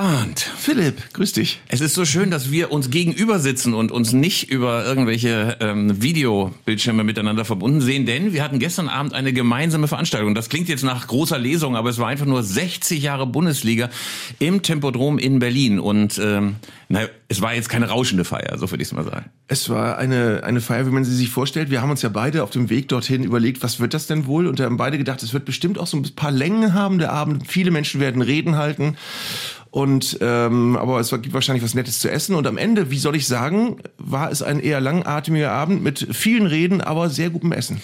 Arndt. Philipp, grüß dich. Es ist so schön, dass wir uns gegenüber sitzen und uns nicht über irgendwelche ähm, Videobildschirme miteinander verbunden sehen, denn wir hatten gestern Abend eine gemeinsame Veranstaltung. Das klingt jetzt nach großer Lesung, aber es war einfach nur 60 Jahre Bundesliga im Tempodrom in Berlin und ähm, na, es war jetzt keine rauschende Feier, so würde ich es mal sagen. Es war eine, eine Feier, wie man sie sich vorstellt. Wir haben uns ja beide auf dem Weg dorthin überlegt, was wird das denn wohl? Und wir haben beide gedacht, es wird bestimmt auch so ein paar Längen haben, der Abend. Viele Menschen werden Reden halten. Und ähm, aber es gibt wahrscheinlich was Nettes zu essen. Und am Ende, wie soll ich sagen, war es ein eher langatmiger Abend mit vielen Reden, aber sehr gutem Essen.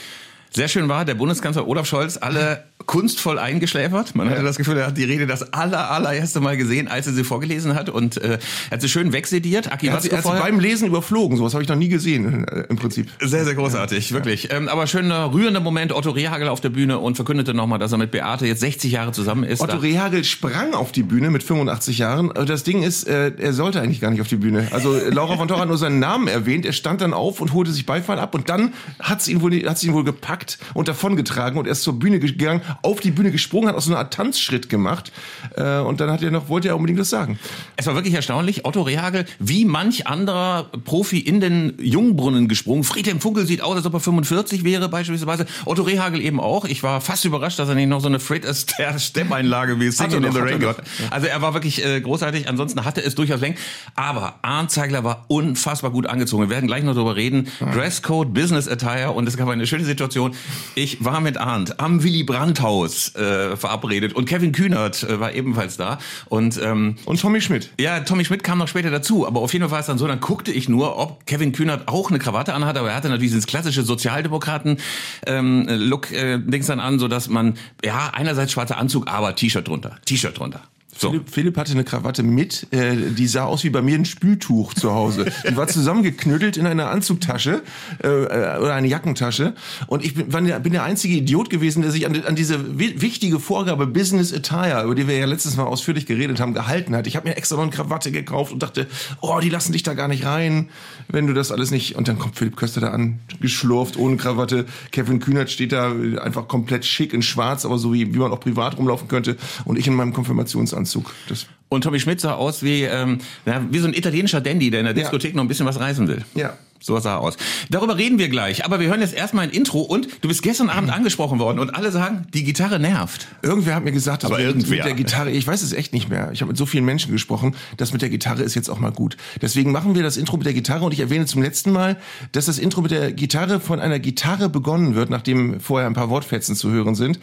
Sehr schön war, der Bundeskanzler Olaf Scholz alle kunstvoll eingeschläfert. Man hatte das Gefühl, er hat die Rede das aller, allererste Mal gesehen, als er sie vorgelesen hat. Und äh, er hat sie schön wegsediert. Aki, er hat, sie, er hat sie beim Lesen überflogen. Sowas habe ich noch nie gesehen, äh, im Prinzip. Sehr, sehr großartig, ja. wirklich. Ähm, aber schöner, rührender Moment. Otto Rehagel auf der Bühne und verkündete nochmal, dass er mit Beate jetzt 60 Jahre zusammen ist. Otto Rehagel sprang auf die Bühne mit 85 Jahren. Das Ding ist, äh, er sollte eigentlich gar nicht auf die Bühne. Also Laura von Torra hat nur seinen Namen erwähnt. Er stand dann auf und holte sich Beifall ab. Und dann hat ihn wohl, sie ihn wohl gepackt und davongetragen und er ist zur Bühne gegangen, auf die Bühne gesprungen hat auch so eine Art Tanzschritt gemacht. Äh, und dann hat er noch, wollte er unbedingt das sagen. Es war wirklich erstaunlich. Otto Rehagel, wie manch anderer Profi in den Jungbrunnen gesprungen. Friedhelm Funkel sieht aus, als ob er 45 wäre, beispielsweise. Otto Rehagel eben auch. Ich war fast überrascht, dass er nicht noch so eine Fred Astaire-Step-Einlage wie Singing in the Rain gehört. Also er war wirklich äh, großartig. Ansonsten hatte es durchaus Längen. Aber Arndt Zeigler war unfassbar gut angezogen. Wir werden gleich noch darüber reden. Dresscode, Business Attire und es gab eine schöne Situation. Ich war mit Arndt am Willy Brandt Haus äh, äh, verabredet. Und Kevin Kühnert äh, war ebenfalls da. Und, ähm, und Tommy Schmidt. Ja, Tommy Schmidt kam noch später dazu. Aber auf jeden Fall war es dann so, dann guckte ich nur, ob Kevin Kühnert auch eine Krawatte anhat. Aber er hatte natürlich dieses klassische Sozialdemokraten-Look äh, Dings dann an, so dass man, ja, einerseits schwarzer Anzug, aber T-Shirt drunter. T-Shirt drunter. So. Philipp, Philipp, hatte eine Krawatte mit, äh, die sah aus wie bei mir ein Spültuch zu Hause. Die war zusammengeknüttelt in einer Anzugtasche äh, äh oder eine Jackentasche. Und ich bin, bin der einzige Idiot gewesen, der sich an, an diese wichtige Vorgabe Business Attire, über die wir ja letztes Mal ausführlich geredet haben, gehalten hat. Ich habe mir extra noch eine Krawatte gekauft und dachte, oh, die lassen dich da gar nicht rein, wenn du das alles nicht. Und dann kommt Philipp Köster da an, geschlurft, ohne Krawatte. Kevin Kühnert steht da einfach komplett schick in schwarz, aber so wie, wie man auch privat rumlaufen könnte. Und ich in meinem Konfirmationsanzug. Anzug. Das und Tommy Schmidt sah aus wie, ähm, wie so ein italienischer Dandy, der in der Diskothek ja. noch ein bisschen was reißen will. Ja. So sah er aus. Darüber reden wir gleich, aber wir hören jetzt erstmal ein Intro und du bist gestern Abend angesprochen worden und alle sagen, die Gitarre nervt. Irgendwer hat mir gesagt, dass aber mit, mit der Gitarre, ich weiß es echt nicht mehr. Ich habe mit so vielen Menschen gesprochen, dass mit der Gitarre ist jetzt auch mal gut. Deswegen machen wir das Intro mit der Gitarre und ich erwähne zum letzten Mal, dass das Intro mit der Gitarre von einer Gitarre begonnen wird, nachdem vorher ein paar Wortfetzen zu hören sind.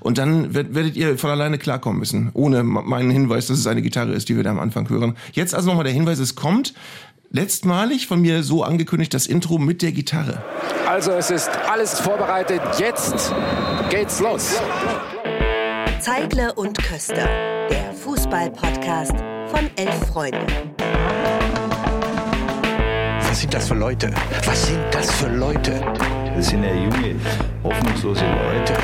Und dann werdet ihr von alleine klarkommen müssen, ohne meinen Hinweis, dass es eine Gitarre ist, die wir da am Anfang hören. Jetzt also nochmal der Hinweis, es kommt letztmalig von mir so angekündigt das Intro mit der Gitarre. Also es ist alles vorbereitet. Jetzt geht's los. Zeigle und Köster, der Fußball-Podcast von Elf Freunde. Was sind das für Leute? Was sind das für Leute? Das sind ja junge, hoffnungslose Leute.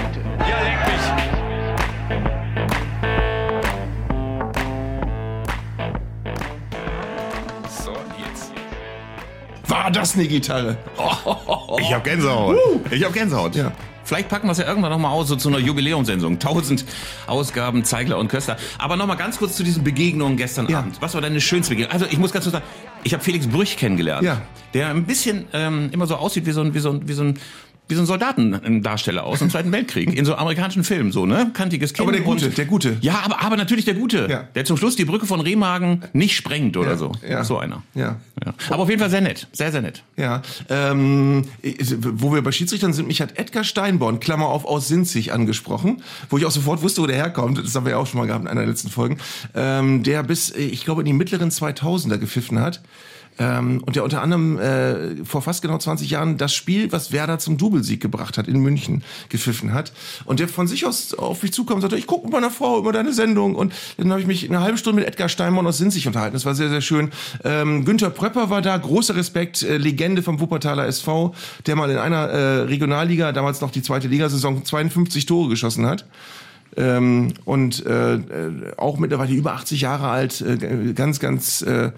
War das eine Gitarre? Ich hab Gänsehaut. Ich hab Gänsehaut. Ja. Vielleicht packen wir es ja irgendwann nochmal aus, so zu einer Jubiläumsendung. Tausend Ausgaben, Zeigler und Köster. Aber nochmal ganz kurz zu diesen Begegnungen gestern ja. Abend. Was war deine schönste Begegnung? Also ich muss ganz kurz sagen, ich habe Felix Brüch kennengelernt. Ja. Der ein bisschen ähm, immer so aussieht wie so ein, wie so ein, wie so ein wie so ein Soldatendarsteller aus im Zweiten Weltkrieg. In so amerikanischen Filmen so ne? Kantiges Kind aber der gute der gute. Ja aber aber natürlich der gute ja. der zum Schluss die Brücke von Remagen nicht sprengt oder ja. so. ja. so einer. Ja. ja. Aber auf jeden Fall sehr nett sehr sehr nett. Ja. Ähm, wo wir bei Schiedsrichtern sind mich hat Edgar Steinborn Klammer auf aus Sinzig angesprochen wo ich auch sofort wusste wo der herkommt. Das haben wir ja auch schon mal gehabt in einer der letzten Folgen. Ähm, der bis ich glaube in die mittleren 2000er gepfiffen hat ähm, und der unter anderem äh, vor fast genau 20 Jahren das Spiel, was Werder zum Doublesieg gebracht hat, in München gepfiffen hat. Und der von sich aus auf mich zukam und sagte, ich gucke mit meiner Frau immer deine Sendung. Und dann habe ich mich eine halbe Stunde mit Edgar Steinmann aus Sinzig unterhalten. Das war sehr, sehr schön. Ähm, Günther Pröpper war da, großer Respekt, äh, Legende vom Wuppertaler SV, der mal in einer äh, Regionalliga, damals noch die zweite Ligasaison, 52 Tore geschossen hat. Ähm, und äh, äh, auch mittlerweile über 80 Jahre alt, äh, ganz, ganz äh,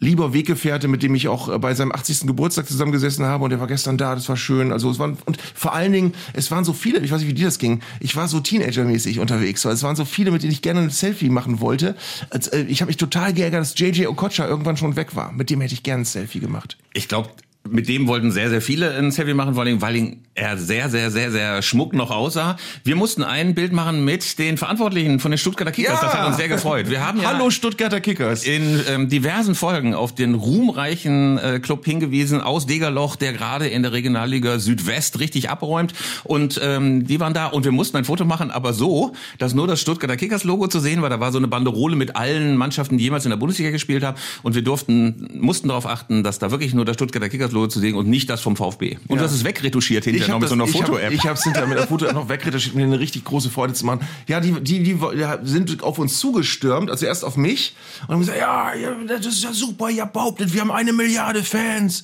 lieber Weggefährte, mit dem ich auch äh, bei seinem 80. Geburtstag zusammengesessen habe und der war gestern da, das war schön. Also es waren, und vor allen Dingen, es waren so viele, ich weiß nicht, wie dir das ging, ich war so Teenager-mäßig unterwegs, weil es waren so viele, mit denen ich gerne ein Selfie machen wollte. Äh, Ich habe mich total geärgert, dass JJ Okocha irgendwann schon weg war. Mit dem hätte ich gerne ein Selfie gemacht. Ich glaube, mit dem wollten sehr, sehr viele ein Selfie machen, vor allem, weil er sehr, sehr, sehr, sehr schmuck noch aussah. Wir mussten ein Bild machen mit den Verantwortlichen von den Stuttgarter Kickers. Ja. Das hat uns sehr gefreut. Wir haben ja Hallo Stuttgarter Kickers. in ähm, diversen Folgen auf den ruhmreichen äh, Club hingewiesen aus Degerloch, der gerade in der Regionalliga Südwest richtig abräumt. Und ähm, die waren da und wir mussten ein Foto machen, aber so, dass nur das Stuttgarter Kickers Logo zu sehen war. Da war so eine Banderole mit allen Mannschaften, die jemals in der Bundesliga gespielt haben. Und wir durften, mussten darauf achten, dass da wirklich nur das Stuttgarter Kickers Logo zu sehen und nicht das vom VfB. Und Ja. das ist wegretuschiert hinterher noch mit so einer Foto-App. Ich habe es hinterher mit der Foto-App noch wegretuschiert, mir eine richtig große Freude zu machen. Ja, die, die, die ja, sind auf uns zugestürmt, also erst auf mich und haben gesagt, ja, ja, das ist ja super, ihr behauptet, wir haben eine Milliarde Fans.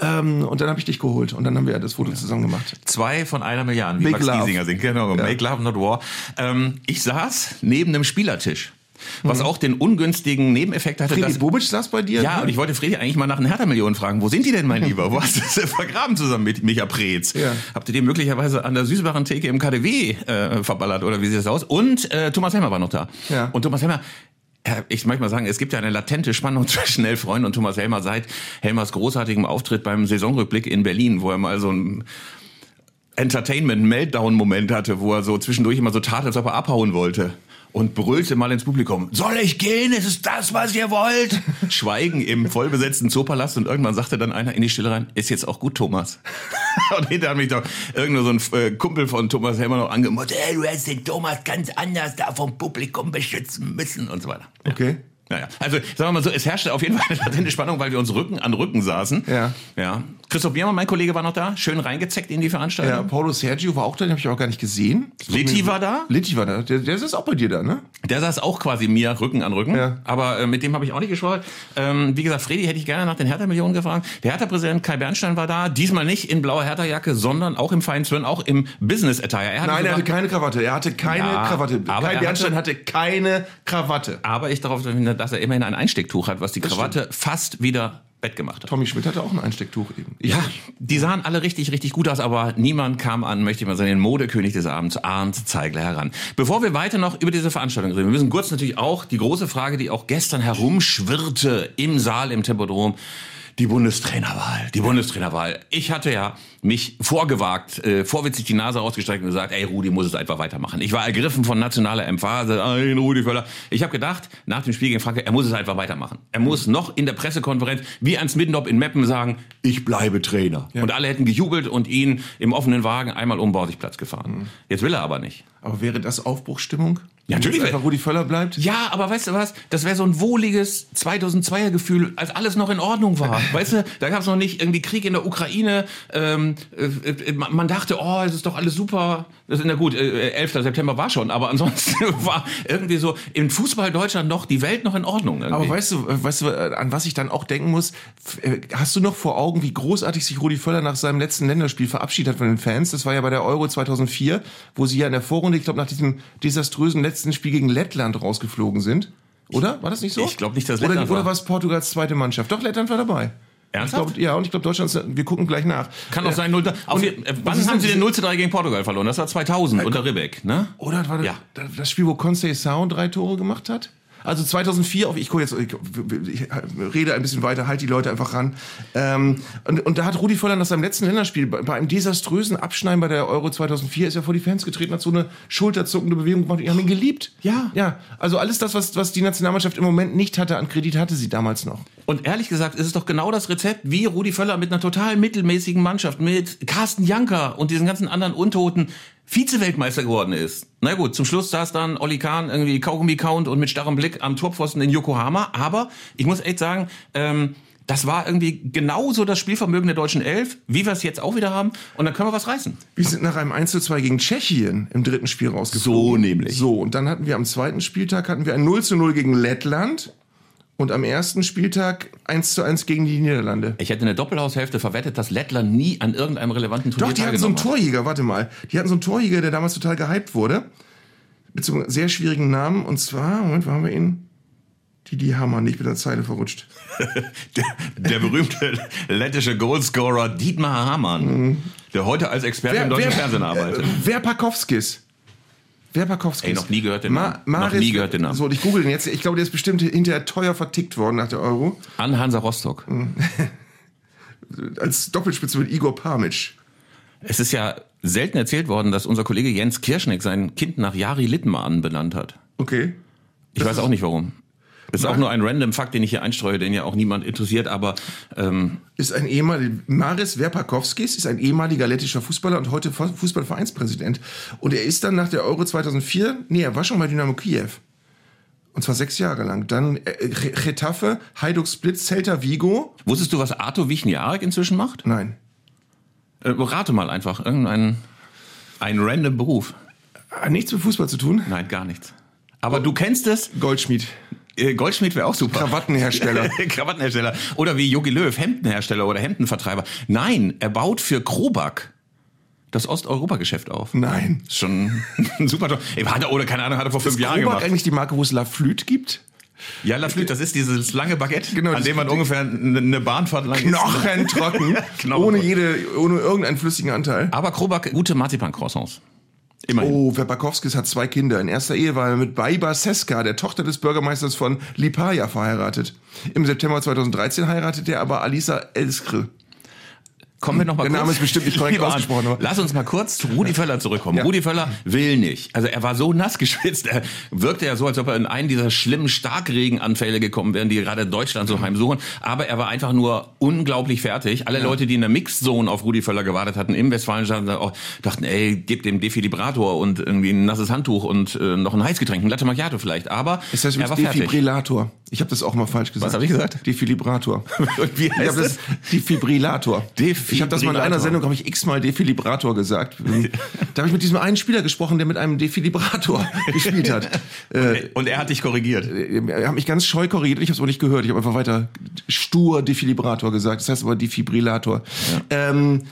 Ähm, und dann habe ich dich geholt und dann haben wir das Foto zusammen gemacht. Zwei von einer Milliarde, wie Make Max love. Giesinger singt. Genau, Make Love Not War. Ähm, ich saß neben einem Spielertisch, was auch den ungünstigen Nebeneffekt hatte, Fredi dass... Bobic saß bei dir? Ja, ne? und ich wollte Fredi eigentlich mal nach den Hertha-Millionen fragen. Wo sind die denn, mein Lieber? Wo hast du das vergraben zusammen mit Micha Preetz? Ja. Habt ihr den möglicherweise an der Süßbaren Theke im KDW äh, verballert oder wie sieht das aus? Und äh, Thomas Helmer war noch da. Ja. Und Thomas Helmer... Ich möchte mal sagen, es gibt ja eine latente Spannung zwischen Elf Freunden und Thomas Helmer seit Helmers großartigem Auftritt beim Saisonrückblick in Berlin, wo er mal so ein Entertainment-Meltdown-Moment hatte, wo er so zwischendurch immer so tat, als ob er abhauen wollte. Und brüllte mal ins Publikum, soll ich gehen? Ist es das, was ihr wollt? Schweigen im vollbesetzten Zoopalast und irgendwann sagte dann einer in die Stille rein, ist jetzt auch gut, Thomas. und hinterher hat mich doch irgendwo so ein äh, Kumpel von Thomas Helmer noch angemotzt, hey, du hättest den Thomas ganz anders da vom Publikum beschützen müssen und so weiter. Ja. Okay. Naja, also sagen wir mal so, es herrschte auf jeden Fall eine latente Spannung, weil wir uns Rücken an Rücken saßen. Ja. ja. Christoph Biermann, mein Kollege, war noch da, schön reingezeckt in die Veranstaltung. Ja, Paulo Sergio war auch da, den habe ich auch gar nicht gesehen. Litti war da? Litti war da. Der, der ist auch bei dir da, ne? Der saß auch quasi mir Rücken an Rücken, Ja. aber äh, mit dem habe ich auch nicht geschwollen. Ähm, wie gesagt, Fredi hätte ich gerne nach den Hertha-Millionen gefragt. Der Hertha-Präsident Kai Bernstein war da, diesmal nicht in blauer Hertha-Jacke, sondern auch im feinen Zwirn, auch im Business-Attire. Er hatte Nein, er sogar- hatte keine Krawatte. Er hatte keine Ja, Krawatte. Kai er Bernstein hatte keine Krawatte. aber ich darauf dass er immerhin ein Einstecktuch hat, was die Krawatte fast wieder wettgemacht hat. Tommy Schmidt hatte auch ein Einstecktuch eben. Ja, die sahen alle richtig, richtig gut aus, aber niemand kam an, möchte ich mal sagen, den Modekönig des Abends, Arndt Zeigler, heran. Bevor wir weiter noch über diese Veranstaltung reden, wir müssen kurz natürlich auch die große Frage, die auch gestern herumschwirrte im Saal im Tempodrom, die Bundestrainerwahl, die Bundestrainerwahl. Ich hatte ja mich vorgewagt, äh, vorwitzig die Nase ausgestreckt und gesagt, ey, Rudi muss es einfach weitermachen. Ich war ergriffen von nationaler Emphase, ein Rudi Völler. Ich habe gedacht, nach dem Spiel gegen Frankreich, er muss es einfach weitermachen. Er muss noch in der Pressekonferenz, wie Ans Middendorf in Meppen sagen, ich bleibe Trainer. Und alle hätten gejubelt und ihn im offenen Wagen einmal um Borsigplatz gefahren. Jetzt will er aber nicht. Aber wäre das Aufbruchstimmung? Ja, natürlich. Wenn einfach Rudi Völler bleibt? Ja, aber weißt du was? Das wäre so ein wohliges 2002er Gefühl, als alles noch in Ordnung war. Weißt du, da gab es noch nicht irgendwie Krieg in der Ukraine. Ähm, äh, äh, man dachte, oh, es ist doch alles super. Das ist na gut, äh, 11. September war schon, aber ansonsten war irgendwie so im Fußball Deutschland noch die Welt noch in Ordnung. Irgendwie. Aber weißt du, äh, weißt du, äh, an was ich dann auch denken muss? Hast du noch vor Augen, wie großartig sich Rudi Völler nach seinem letzten Länderspiel verabschiedet hat von den Fans? Das war ja bei der Euro 2004, wo sie ja in der Vorrunde, ich glaube, nach diesem desaströsen letzten Spiel gegen Lettland rausgeflogen sind. Oder? War das nicht so? Ich glaub nicht, dass oder, Lettland Oder war. war es Portugals zweite Mannschaft? Doch, Lettland war dabei. Ernsthaft? Ich glaub, ja, und ich glaube, Deutschland, ist- wir gucken gleich nach. Kann auch sein, 0 Auf, äh, wann haben sie den 0 zu 3 gegen Portugal verloren? Das war 2000 unter Ribbeck, ne? Oder war das, Ja. das Spiel, wo Conceição drei Tore gemacht hat? Also 2004, auf, ich gucke jetzt, ich, ich rede ein bisschen weiter, halt die Leute einfach ran. Ähm, und, und da hat Rudi Völler nach seinem letzten Länderspiel, bei, bei einem desaströsen Abschneiden bei der Euro 2004, ist er vor die Fans getreten, hat so eine schulterzuckende Bewegung gemacht. Die haben ihn geliebt. Ja. Ja, also alles das, was, was die Nationalmannschaft im Moment nicht hatte an Kredit, hatte sie damals noch. Und ehrlich gesagt ist es doch genau das Rezept, wie Rudi Völler mit einer total mittelmäßigen Mannschaft, mit Carsten Janker und diesen ganzen anderen Untoten Vize-Weltmeister geworden ist. Na gut, zum Schluss saß dann Olli Kahn irgendwie Kaugummi count und mit starrem Blick am Torpfosten in Yokohama. Aber ich muss echt sagen, ähm, das war irgendwie genauso das Spielvermögen der deutschen Elf, wie wir es jetzt auch wieder haben. Und dann können wir was reißen. Wir sind nach einem 1 zu 2 gegen Tschechien im dritten Spiel rausgeflogen. So nämlich. So, und dann hatten wir am zweiten Spieltag hatten wir ein 0 zu 0 gegen Lettland und am ersten Spieltag 1 zu 1 gegen die Niederlande. Ich hätte eine Doppelhaushälfte verwettet, dass Lettland nie an irgendeinem relevanten Turnier Doch, die hatten so einen. Torjäger, warte mal. Die hatten so einen Torjäger, der damals total gehypt wurde. Mit so einem sehr schwierigen Namen. Und zwar, Moment, wo haben wir ihn? Didi Hamann, nicht mit der Zeile verrutscht. Der, der berühmte lettische Goalscorer Dietmar Hamann, der heute als Experte im deutschen Fernsehen arbeitet. Äh, wer Pakowskis? Wer? Ey, noch nie gehört den Ma Namen. Noch Maris- nie gehört den Namen. So, und ich google den jetzt. Ich glaube, der ist bestimmt hinterher teuer vertickt worden nach der Euro. An Hansa Rostock. Als Doppelspitze mit Igor Pamitsch. Es ist ja selten erzählt worden, dass unser Kollege Jens Kirschneck sein Kind nach Jari Littmann benannt hat. Okay. Ich weiß auch nicht warum. Das ist auch nur ein random Fakt, den ich hier einstreue, den ja auch niemand interessiert, aber ähm, Ist ein ehemaliger, Maris Verpakowskis ist ein ehemaliger lettischer Fußballer und heute Fu- Fußballvereinspräsident. Und er ist dann nach der Euro 2004, nee, er war schon bei Dynamo Kiew. Und zwar sechs Jahre lang. Dann äh, Ge- Getafe, Hajduk Split, Celta Vigo. wusstest du, was Arto Wichniarek inzwischen macht? Nein. Äh, rate mal einfach, irgendein ein random Beruf. Hat nichts mit Fußball zu tun. Nein, gar nichts. Aber du kennst es, Goldschmied. Äh, Goldschmied wäre auch super. Krawattenhersteller. Krawattenhersteller. Oder wie Jogi Löw, Hemdenhersteller oder Hemdenvertreiber. Nein, er baut für Krobak das Osteuropa-Geschäft auf. Nein. Ist schon ein super Job. Hat er, oder keine Ahnung, hat er vor fünf Ist Jahren Krobak gemacht. eigentlich die Marke, wo es La Flûte gibt? Ja, Laflüt, das ist dieses lange Baguette, Genau, an dem man ungefähr eine Bahnfahrt lang Knochentrocken. Knochen. ohne jede, ohne irgendeinen flüssigen Anteil. Aber Krobak, gute Marzipan-Croissants. Immerhin. Oh, Verpakowskis hat zwei Kinder. In erster Ehe war er mit Baiba Seska, der Tochter des Bürgermeisters von Lipaja, verheiratet. Im September 2013 heiratete er aber Alisa Elskre. Kommen wir noch mal Der kurz. Name ist bestimmt nicht korrekt ausgesprochen, aber- Lass uns mal kurz zu Rudi Völler zurückkommen. Ja. Rudi Völler will nicht. Also er war so nass geschwitzt. Er wirkte ja so, als ob er in einen dieser schlimmen Starkregenanfälle gekommen wären, die gerade Deutschland so heimsuchen. Aber er war einfach nur unglaublich fertig. Alle Leute, die in der Mixzone auf Rudi Völler gewartet hatten im Westfalenstadion, oh, dachten, ey, gib dem Defibrillator und irgendwie ein nasses Handtuch und äh, noch ein Heißgetränk, ein Latte Macchiato vielleicht. Aber Es heißt er war übrigens fertig. Defibrillator. Ich habe das auch mal falsch gesagt. Was hab ich gesagt? Defibrillator. Wie Ich heißt habe das Defibrillator. Ich habe das mal in einer. Sendung, habe ich x-mal Defibrillator gesagt. Da habe ich mit diesem einen Spieler gesprochen, der mit einem Defibrillator gespielt hat. Äh, Und er hat dich korrigiert. er hat mich ganz scheu korrigiert, ich habe es aber nicht gehört. Ich habe einfach weiter stur Defibrillator gesagt. Das heißt aber Defibrillator. Ähm,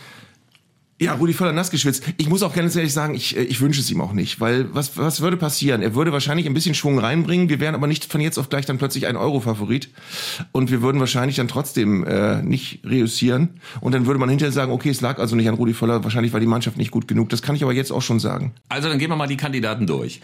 ja, Rudi Völler nass geschwitzt. Ich muss auch ganz ehrlich sagen, ich, äh, ich wünsche es ihm auch nicht, weil was, was würde passieren? Er würde wahrscheinlich ein bisschen Schwung reinbringen, wir wären aber nicht von jetzt auf gleich dann plötzlich ein Euro-Favorit und wir würden wahrscheinlich dann trotzdem äh, nicht reüssieren und dann würde man hinterher sagen, okay, es lag also nicht an Rudi Völler, wahrscheinlich war die Mannschaft nicht gut genug. Das kann ich aber jetzt auch schon sagen. Also dann gehen wir mal die Kandidaten durch.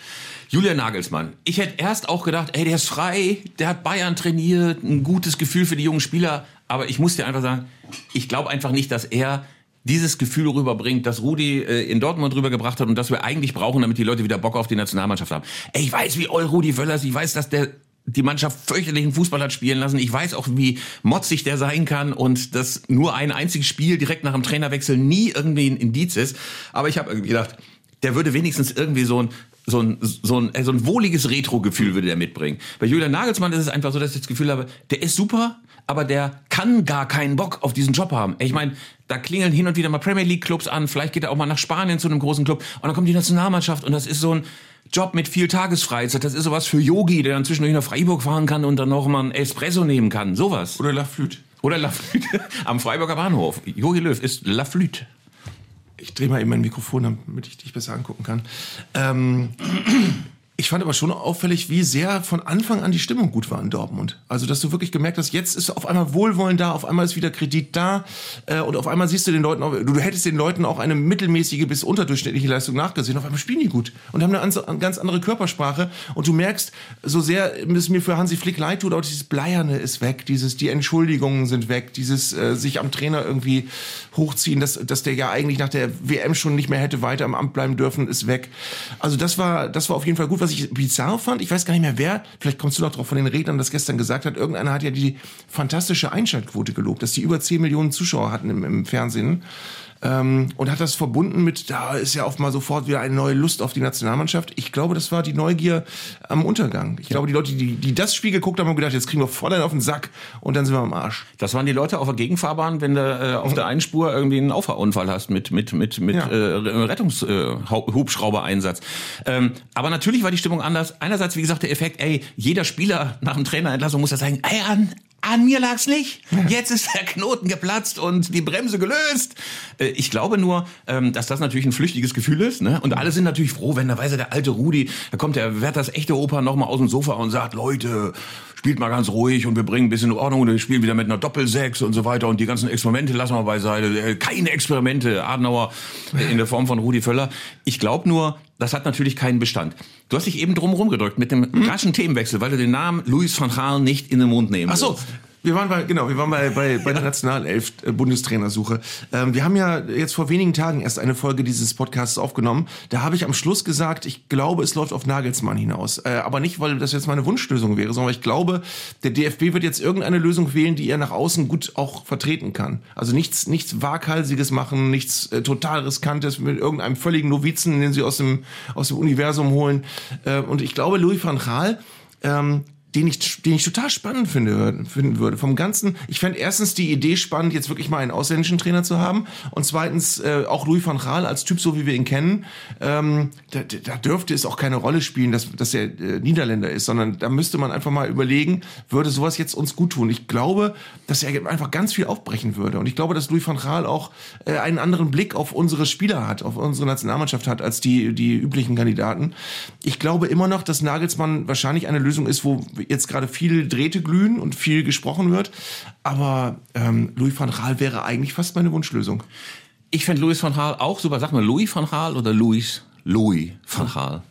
Julian Nagelsmann. Ich hätte erst auch gedacht, ey, der ist frei, der hat Bayern trainiert, ein gutes Gefühl für die jungen Spieler. Aber ich muss dir einfach sagen, ich glaube einfach nicht, dass er dieses Gefühl rüberbringt, das Rudi äh, in Dortmund rübergebracht hat und das wir eigentlich brauchen, damit die Leute wieder Bock auf die Nationalmannschaft haben. Ey, ich weiß, wie oll Rudi Völler ist, ich weiß, dass der die Mannschaft fürchterlichen Fußball hat spielen lassen. Ich weiß auch, wie motzig der sein kann und dass nur ein einziges Spiel direkt nach dem Trainerwechsel nie irgendwie ein Indiz ist. Aber ich habe irgendwie gedacht, der würde wenigstens irgendwie so ein so ein, so ein, äh, so ein wohliges Retro-Gefühl würde der mitbringen. Bei Julian Nagelsmann ist es einfach so, dass ich das Gefühl habe, der ist super, aber der kann gar keinen Bock auf diesen Job haben. Ich meine, da klingeln hin und wieder mal Premier League Clubs an, vielleicht geht er auch mal nach Spanien zu einem großen Club und dann kommt die Nationalmannschaft und das ist so ein Job mit viel Tagesfreizeit. Das ist sowas für Yogi, der dann zwischendurch nach Freiburg fahren kann und dann noch mal ein Espresso nehmen kann. Sowas. Oder La Flûte. Oder Laflüte am Freiburger Bahnhof. Jogi Löw ist Laflüte. Ich drehe mal eben mein Mikrofon, damit ich dich besser angucken kann. Ähm, ich fand aber schon auffällig, wie sehr von Anfang an die Stimmung gut war in Dortmund. Also, dass du wirklich gemerkt hast, jetzt ist auf einmal Wohlwollen da, auf einmal ist wieder Kredit da äh, und auf einmal siehst du den Leuten, auch, du hättest den Leuten auch eine mittelmäßige bis unterdurchschnittliche Leistung nachgesehen. Auf einmal spielen die gut und haben eine ganz andere Körpersprache und du merkst, so sehr es mir für Hansi Flick leid tut, auch dieses Bleierne ist weg, dieses, die Entschuldigungen sind weg, dieses äh, sich am Trainer irgendwie hochziehen, dass, dass der ja eigentlich nach der WM schon nicht mehr hätte weiter im Amt bleiben dürfen, ist weg. Also das war, das war auf jeden Fall gut. Was ich bizarr fand, ich weiß gar nicht mehr wer, vielleicht kommst du noch drauf von den Rednern, das gestern gesagt hat, irgendeiner hat ja die fantastische Einschaltquote gelobt, dass die über 10 Millionen Zuschauer hatten im, im Fernsehen. Ähm, und hat das verbunden mit, da ist ja oft mal sofort wieder eine neue Lust auf die Nationalmannschaft. Ich glaube, das war die Neugier am Untergang. Ich glaube, die Leute, die, die das Spiel geguckt haben, haben gedacht, jetzt kriegen wir voll einen auf den Sack und dann sind wir am Arsch. Das waren die Leute auf der Gegenfahrbahn, wenn du äh, auf der einen Spur irgendwie einen Auffahrunfall hast mit mit mit mit Ja. äh, Rettungshubschrauber-Einsatz. Ähm, aber natürlich war die Stimmung anders. Einerseits, wie gesagt, der Effekt, ey, jeder Spieler nach dem Trainerentlassung muss ja sagen, ey, an, an mir lag's nicht. Jetzt ist der Knoten geplatzt und die Bremse gelöst. Äh, Ich glaube nur, ähm, dass das natürlich ein flüchtiges Gefühl ist. Ne? Und alle sind natürlich froh, wenn da weiß er, der alte Rudi, da kommt der Werthers echte Opa nochmal aus dem Sofa und sagt, Leute, spielt mal ganz ruhig und wir bringen ein bisschen Ordnung und wir spielen wieder mit einer Doppelsechs und so weiter und die ganzen Experimente lassen wir beiseite. Äh, Keine Experimente, Adenauer äh, in der Form von Rudi Völler. Ich glaube nur, das hat natürlich keinen Bestand. Du hast dich eben drum rumgedrückt mit dem raschen Themenwechsel, weil du den Namen Louis van Gaal nicht in den Mund nehmen Ach so. willst. Wir waren bei, genau, wir waren bei, bei, bei der Nationalelf äh, Bundestrainersuche. Ähm, wir haben ja jetzt vor wenigen Tagen erst eine Folge dieses Podcasts aufgenommen. Da habe ich am Schluss gesagt, ich glaube, es läuft auf Nagelsmann hinaus. Äh, aber nicht, weil das jetzt meine Wunschlösung wäre, sondern ich glaube, der DFB wird jetzt irgendeine Lösung wählen, die er nach außen gut auch vertreten kann. Also nichts, nichts Waghalsiges machen, nichts äh, total riskantes mit irgendeinem völligen Novizen, den sie aus dem, aus dem Universum holen. Äh, und ich glaube, Louis van Gaal, ähm, den ich, den ich total spannend finde, finden würde. Vom Ganzen, ich fände erstens die Idee spannend, jetzt wirklich mal einen ausländischen Trainer zu haben. Und zweitens äh, auch Louis van Gaal als Typ, so wie wir ihn kennen. Ähm, da, da dürfte es auch keine Rolle spielen, dass, dass er äh, Niederländer ist, sondern da müsste man einfach mal überlegen, würde sowas jetzt uns gut tun. Ich glaube, dass er einfach ganz viel aufbrechen würde. Und ich glaube, dass Louis van Gaal auch äh, einen anderen Blick auf unsere Spieler hat, auf unsere Nationalmannschaft hat, als die, die üblichen Kandidaten. Ich glaube immer noch, dass Nagelsmann wahrscheinlich eine Lösung ist, wo jetzt gerade viel Drähte glühen und viel gesprochen wird. Aber ähm, Louis van Gaal wäre eigentlich fast meine Wunschlösung. Ich fände Louis van Gaal auch super. Sag mal, Louis van Gaal oder Louis? Louis van Gaal.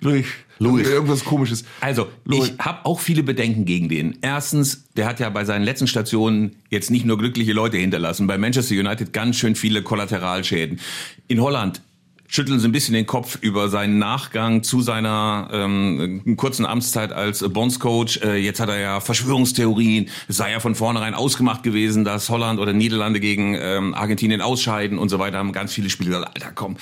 Louis. Louis. Irgendwas komisches. Also, Louis. ich habe auch viele Bedenken gegen den. Erstens, der hat ja bei seinen letzten Stationen jetzt nicht nur glückliche Leute hinterlassen, bei Manchester United ganz schön viele Kollateralschäden. In Holland schütteln sie ein bisschen den Kopf über seinen Nachgang zu seiner ähm, kurzen Amtszeit als Bondscoach. Äh, jetzt hat er ja Verschwörungstheorien. Es sei ja von vornherein ausgemacht gewesen, dass Holland oder Niederlande gegen ähm, Argentinien ausscheiden und so weiter. Haben ganz viele Spiele gesagt, Alter, komm,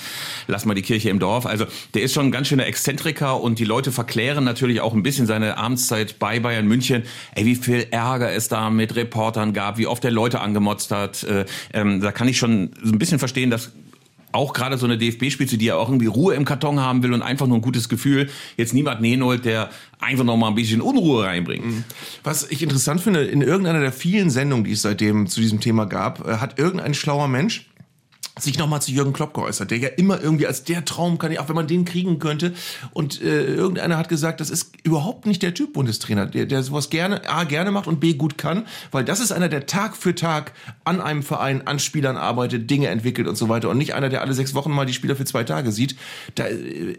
lass mal die Kirche im Dorf. Also der ist schon ein ganz schöner Exzentriker und die Leute verklären natürlich auch ein bisschen seine Amtszeit bei Bayern München. Ey, wie viel Ärger es da mit Reportern gab, wie oft er Leute angemotzt hat. Äh, ähm, da kann ich schon so ein bisschen verstehen, dass auch gerade so eine DFB-Spitze, die ja auch irgendwie Ruhe im Karton haben will und einfach nur ein gutes Gefühl, jetzt niemand Nenold, der einfach noch mal ein bisschen Unruhe reinbringt. Was ich interessant finde, in irgendeiner der vielen Sendungen, die es seitdem zu diesem Thema gab, äh, hat irgendein schlauer Mensch sich nochmal zu Jürgen Klopp geäußert, der ja immer irgendwie als der Traum kann, auch wenn man den kriegen könnte. Und äh, irgendeiner hat gesagt, das ist überhaupt nicht der Typ Bundestrainer, der, der sowas gerne, A, gerne macht und B, gut kann, weil das ist einer, der Tag für Tag an einem Verein, an Spielern arbeitet, Dinge entwickelt und so weiter und nicht einer, der alle sechs Wochen mal die Spieler für zwei Tage sieht. Da, äh,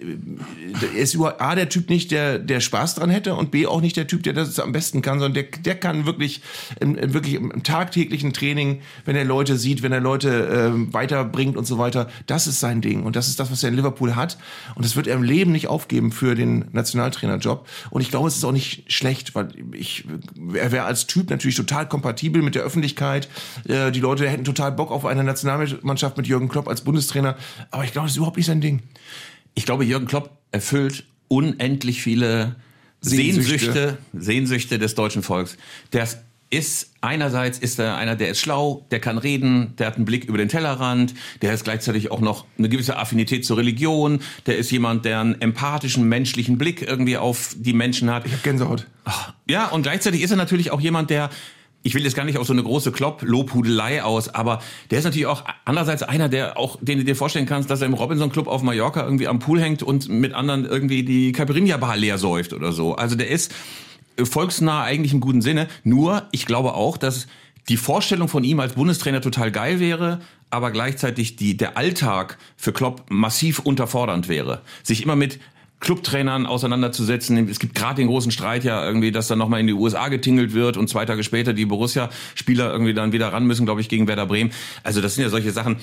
da ist über A, der Typ nicht, der, der Spaß dran hätte und B, auch nicht der Typ, der das am besten kann, sondern der, der kann wirklich, im, wirklich im tagtäglichen Training, wenn er Leute sieht, wenn er Leute äh, weiterbringt und so weiter, das ist sein Ding und das ist das, was er in Liverpool hat und das wird er im Leben nicht aufgeben für den Nationaltrainerjob und ich glaube, es ist auch nicht schlecht, weil ich, er wäre als Typ natürlich total kompatibel mit der Öffentlichkeit, äh, die Leute hätten total Bock auf eine Nationalmannschaft mit Jürgen Klopp als Bundestrainer, aber ich glaube, das ist überhaupt nicht sein Ding. Ich glaube, Jürgen Klopp erfüllt unendlich viele Sehnsüchte. Sehnsüchte, Sehnsüchte des deutschen Volks. Der ist einerseits ist er einer, der ist schlau, der kann reden, der hat einen Blick über den Tellerrand, der ist gleichzeitig auch noch eine gewisse Affinität zur Religion, der ist jemand, der einen empathischen, menschlichen Blick irgendwie auf die Menschen hat. Ich habe Gänsehaut. Ja, und gleichzeitig ist er natürlich auch jemand, der ich will jetzt gar nicht auf so eine große Klopp-Lobhudelei aus, aber der ist natürlich auch andererseits einer, der auch, den du dir vorstellen kannst, dass er im Robinson Club auf Mallorca irgendwie am Pool hängt und mit anderen irgendwie die Caipirinha Bar leer säuft oder so. Also der ist volksnah eigentlich im guten Sinne. Nur, ich glaube auch, dass die Vorstellung von ihm als Bundestrainer total geil wäre, aber gleichzeitig die, der Alltag für Klopp massiv unterfordernd wäre. Sich immer mit Clubtrainern auseinanderzusetzen. Es gibt gerade den großen Streit ja irgendwie, dass dann nochmal in die USA getingelt wird und zwei Tage später die Borussia-Spieler irgendwie dann wieder ran müssen, glaube ich, gegen Werder Bremen. Also das sind ja solche Sachen,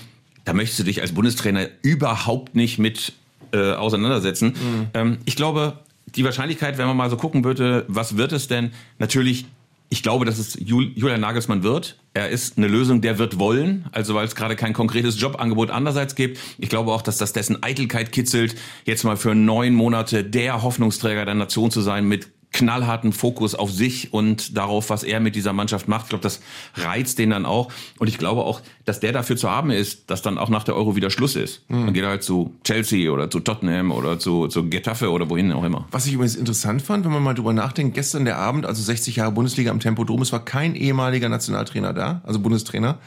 da möchtest du dich als Bundestrainer überhaupt nicht mit äh, auseinandersetzen. Mhm. Ähm, ich glaube, die Wahrscheinlichkeit, wenn man mal so gucken würde, was wird es denn? Natürlich, ich glaube, dass es Jul Julian Nagelsmann wird. Er ist eine Lösung, der wird wollen, also weil es gerade kein konkretes Jobangebot andererseits gibt. Ich glaube auch, dass das dessen Eitelkeit kitzelt, jetzt mal für neun Monate der Hoffnungsträger der Nation zu sein mit knallharten Fokus auf sich und darauf, was er mit dieser Mannschaft macht. Ich glaube, das reizt den dann auch. Und ich glaube auch, dass der dafür zu haben ist, dass dann auch nach der Euro wieder Schluss ist. Mhm. Dann geht er halt zu Chelsea oder zu Tottenham oder zu, zu Getafe oder wohin auch immer. Was ich übrigens interessant fand, wenn man mal drüber nachdenkt, gestern der Abend, also 60 Jahre Bundesliga am Tempodrom, es war kein ehemaliger Nationaltrainer da, also Bundestrainer.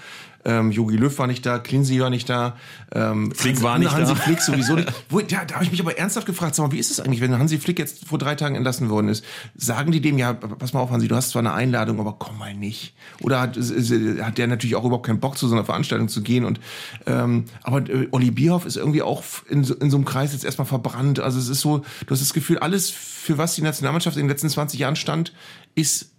Ähm, Jogi Löw war nicht da, Klinsi war nicht da, ähm, Flick Hansi, war nicht Hansi da. Flick sowieso nicht. Wo, ja, da habe ich mich aber ernsthaft gefragt, sag mal, wie ist es eigentlich, wenn Hansi Flick jetzt vor drei Tagen entlassen worden ist? Sagen die dem, ja, pass mal auf, Hansi, du hast zwar eine Einladung, aber komm mal nicht. Oder hat, hat der natürlich auch überhaupt keinen Bock, zu so einer Veranstaltung zu gehen? Und ähm, aber äh, Olli Bierhoff ist irgendwie auch in so, in so einem Kreis jetzt erstmal verbrannt. Also es ist so, du hast das Gefühl, alles, für was die Nationalmannschaft in den letzten 20 Jahren stand, ist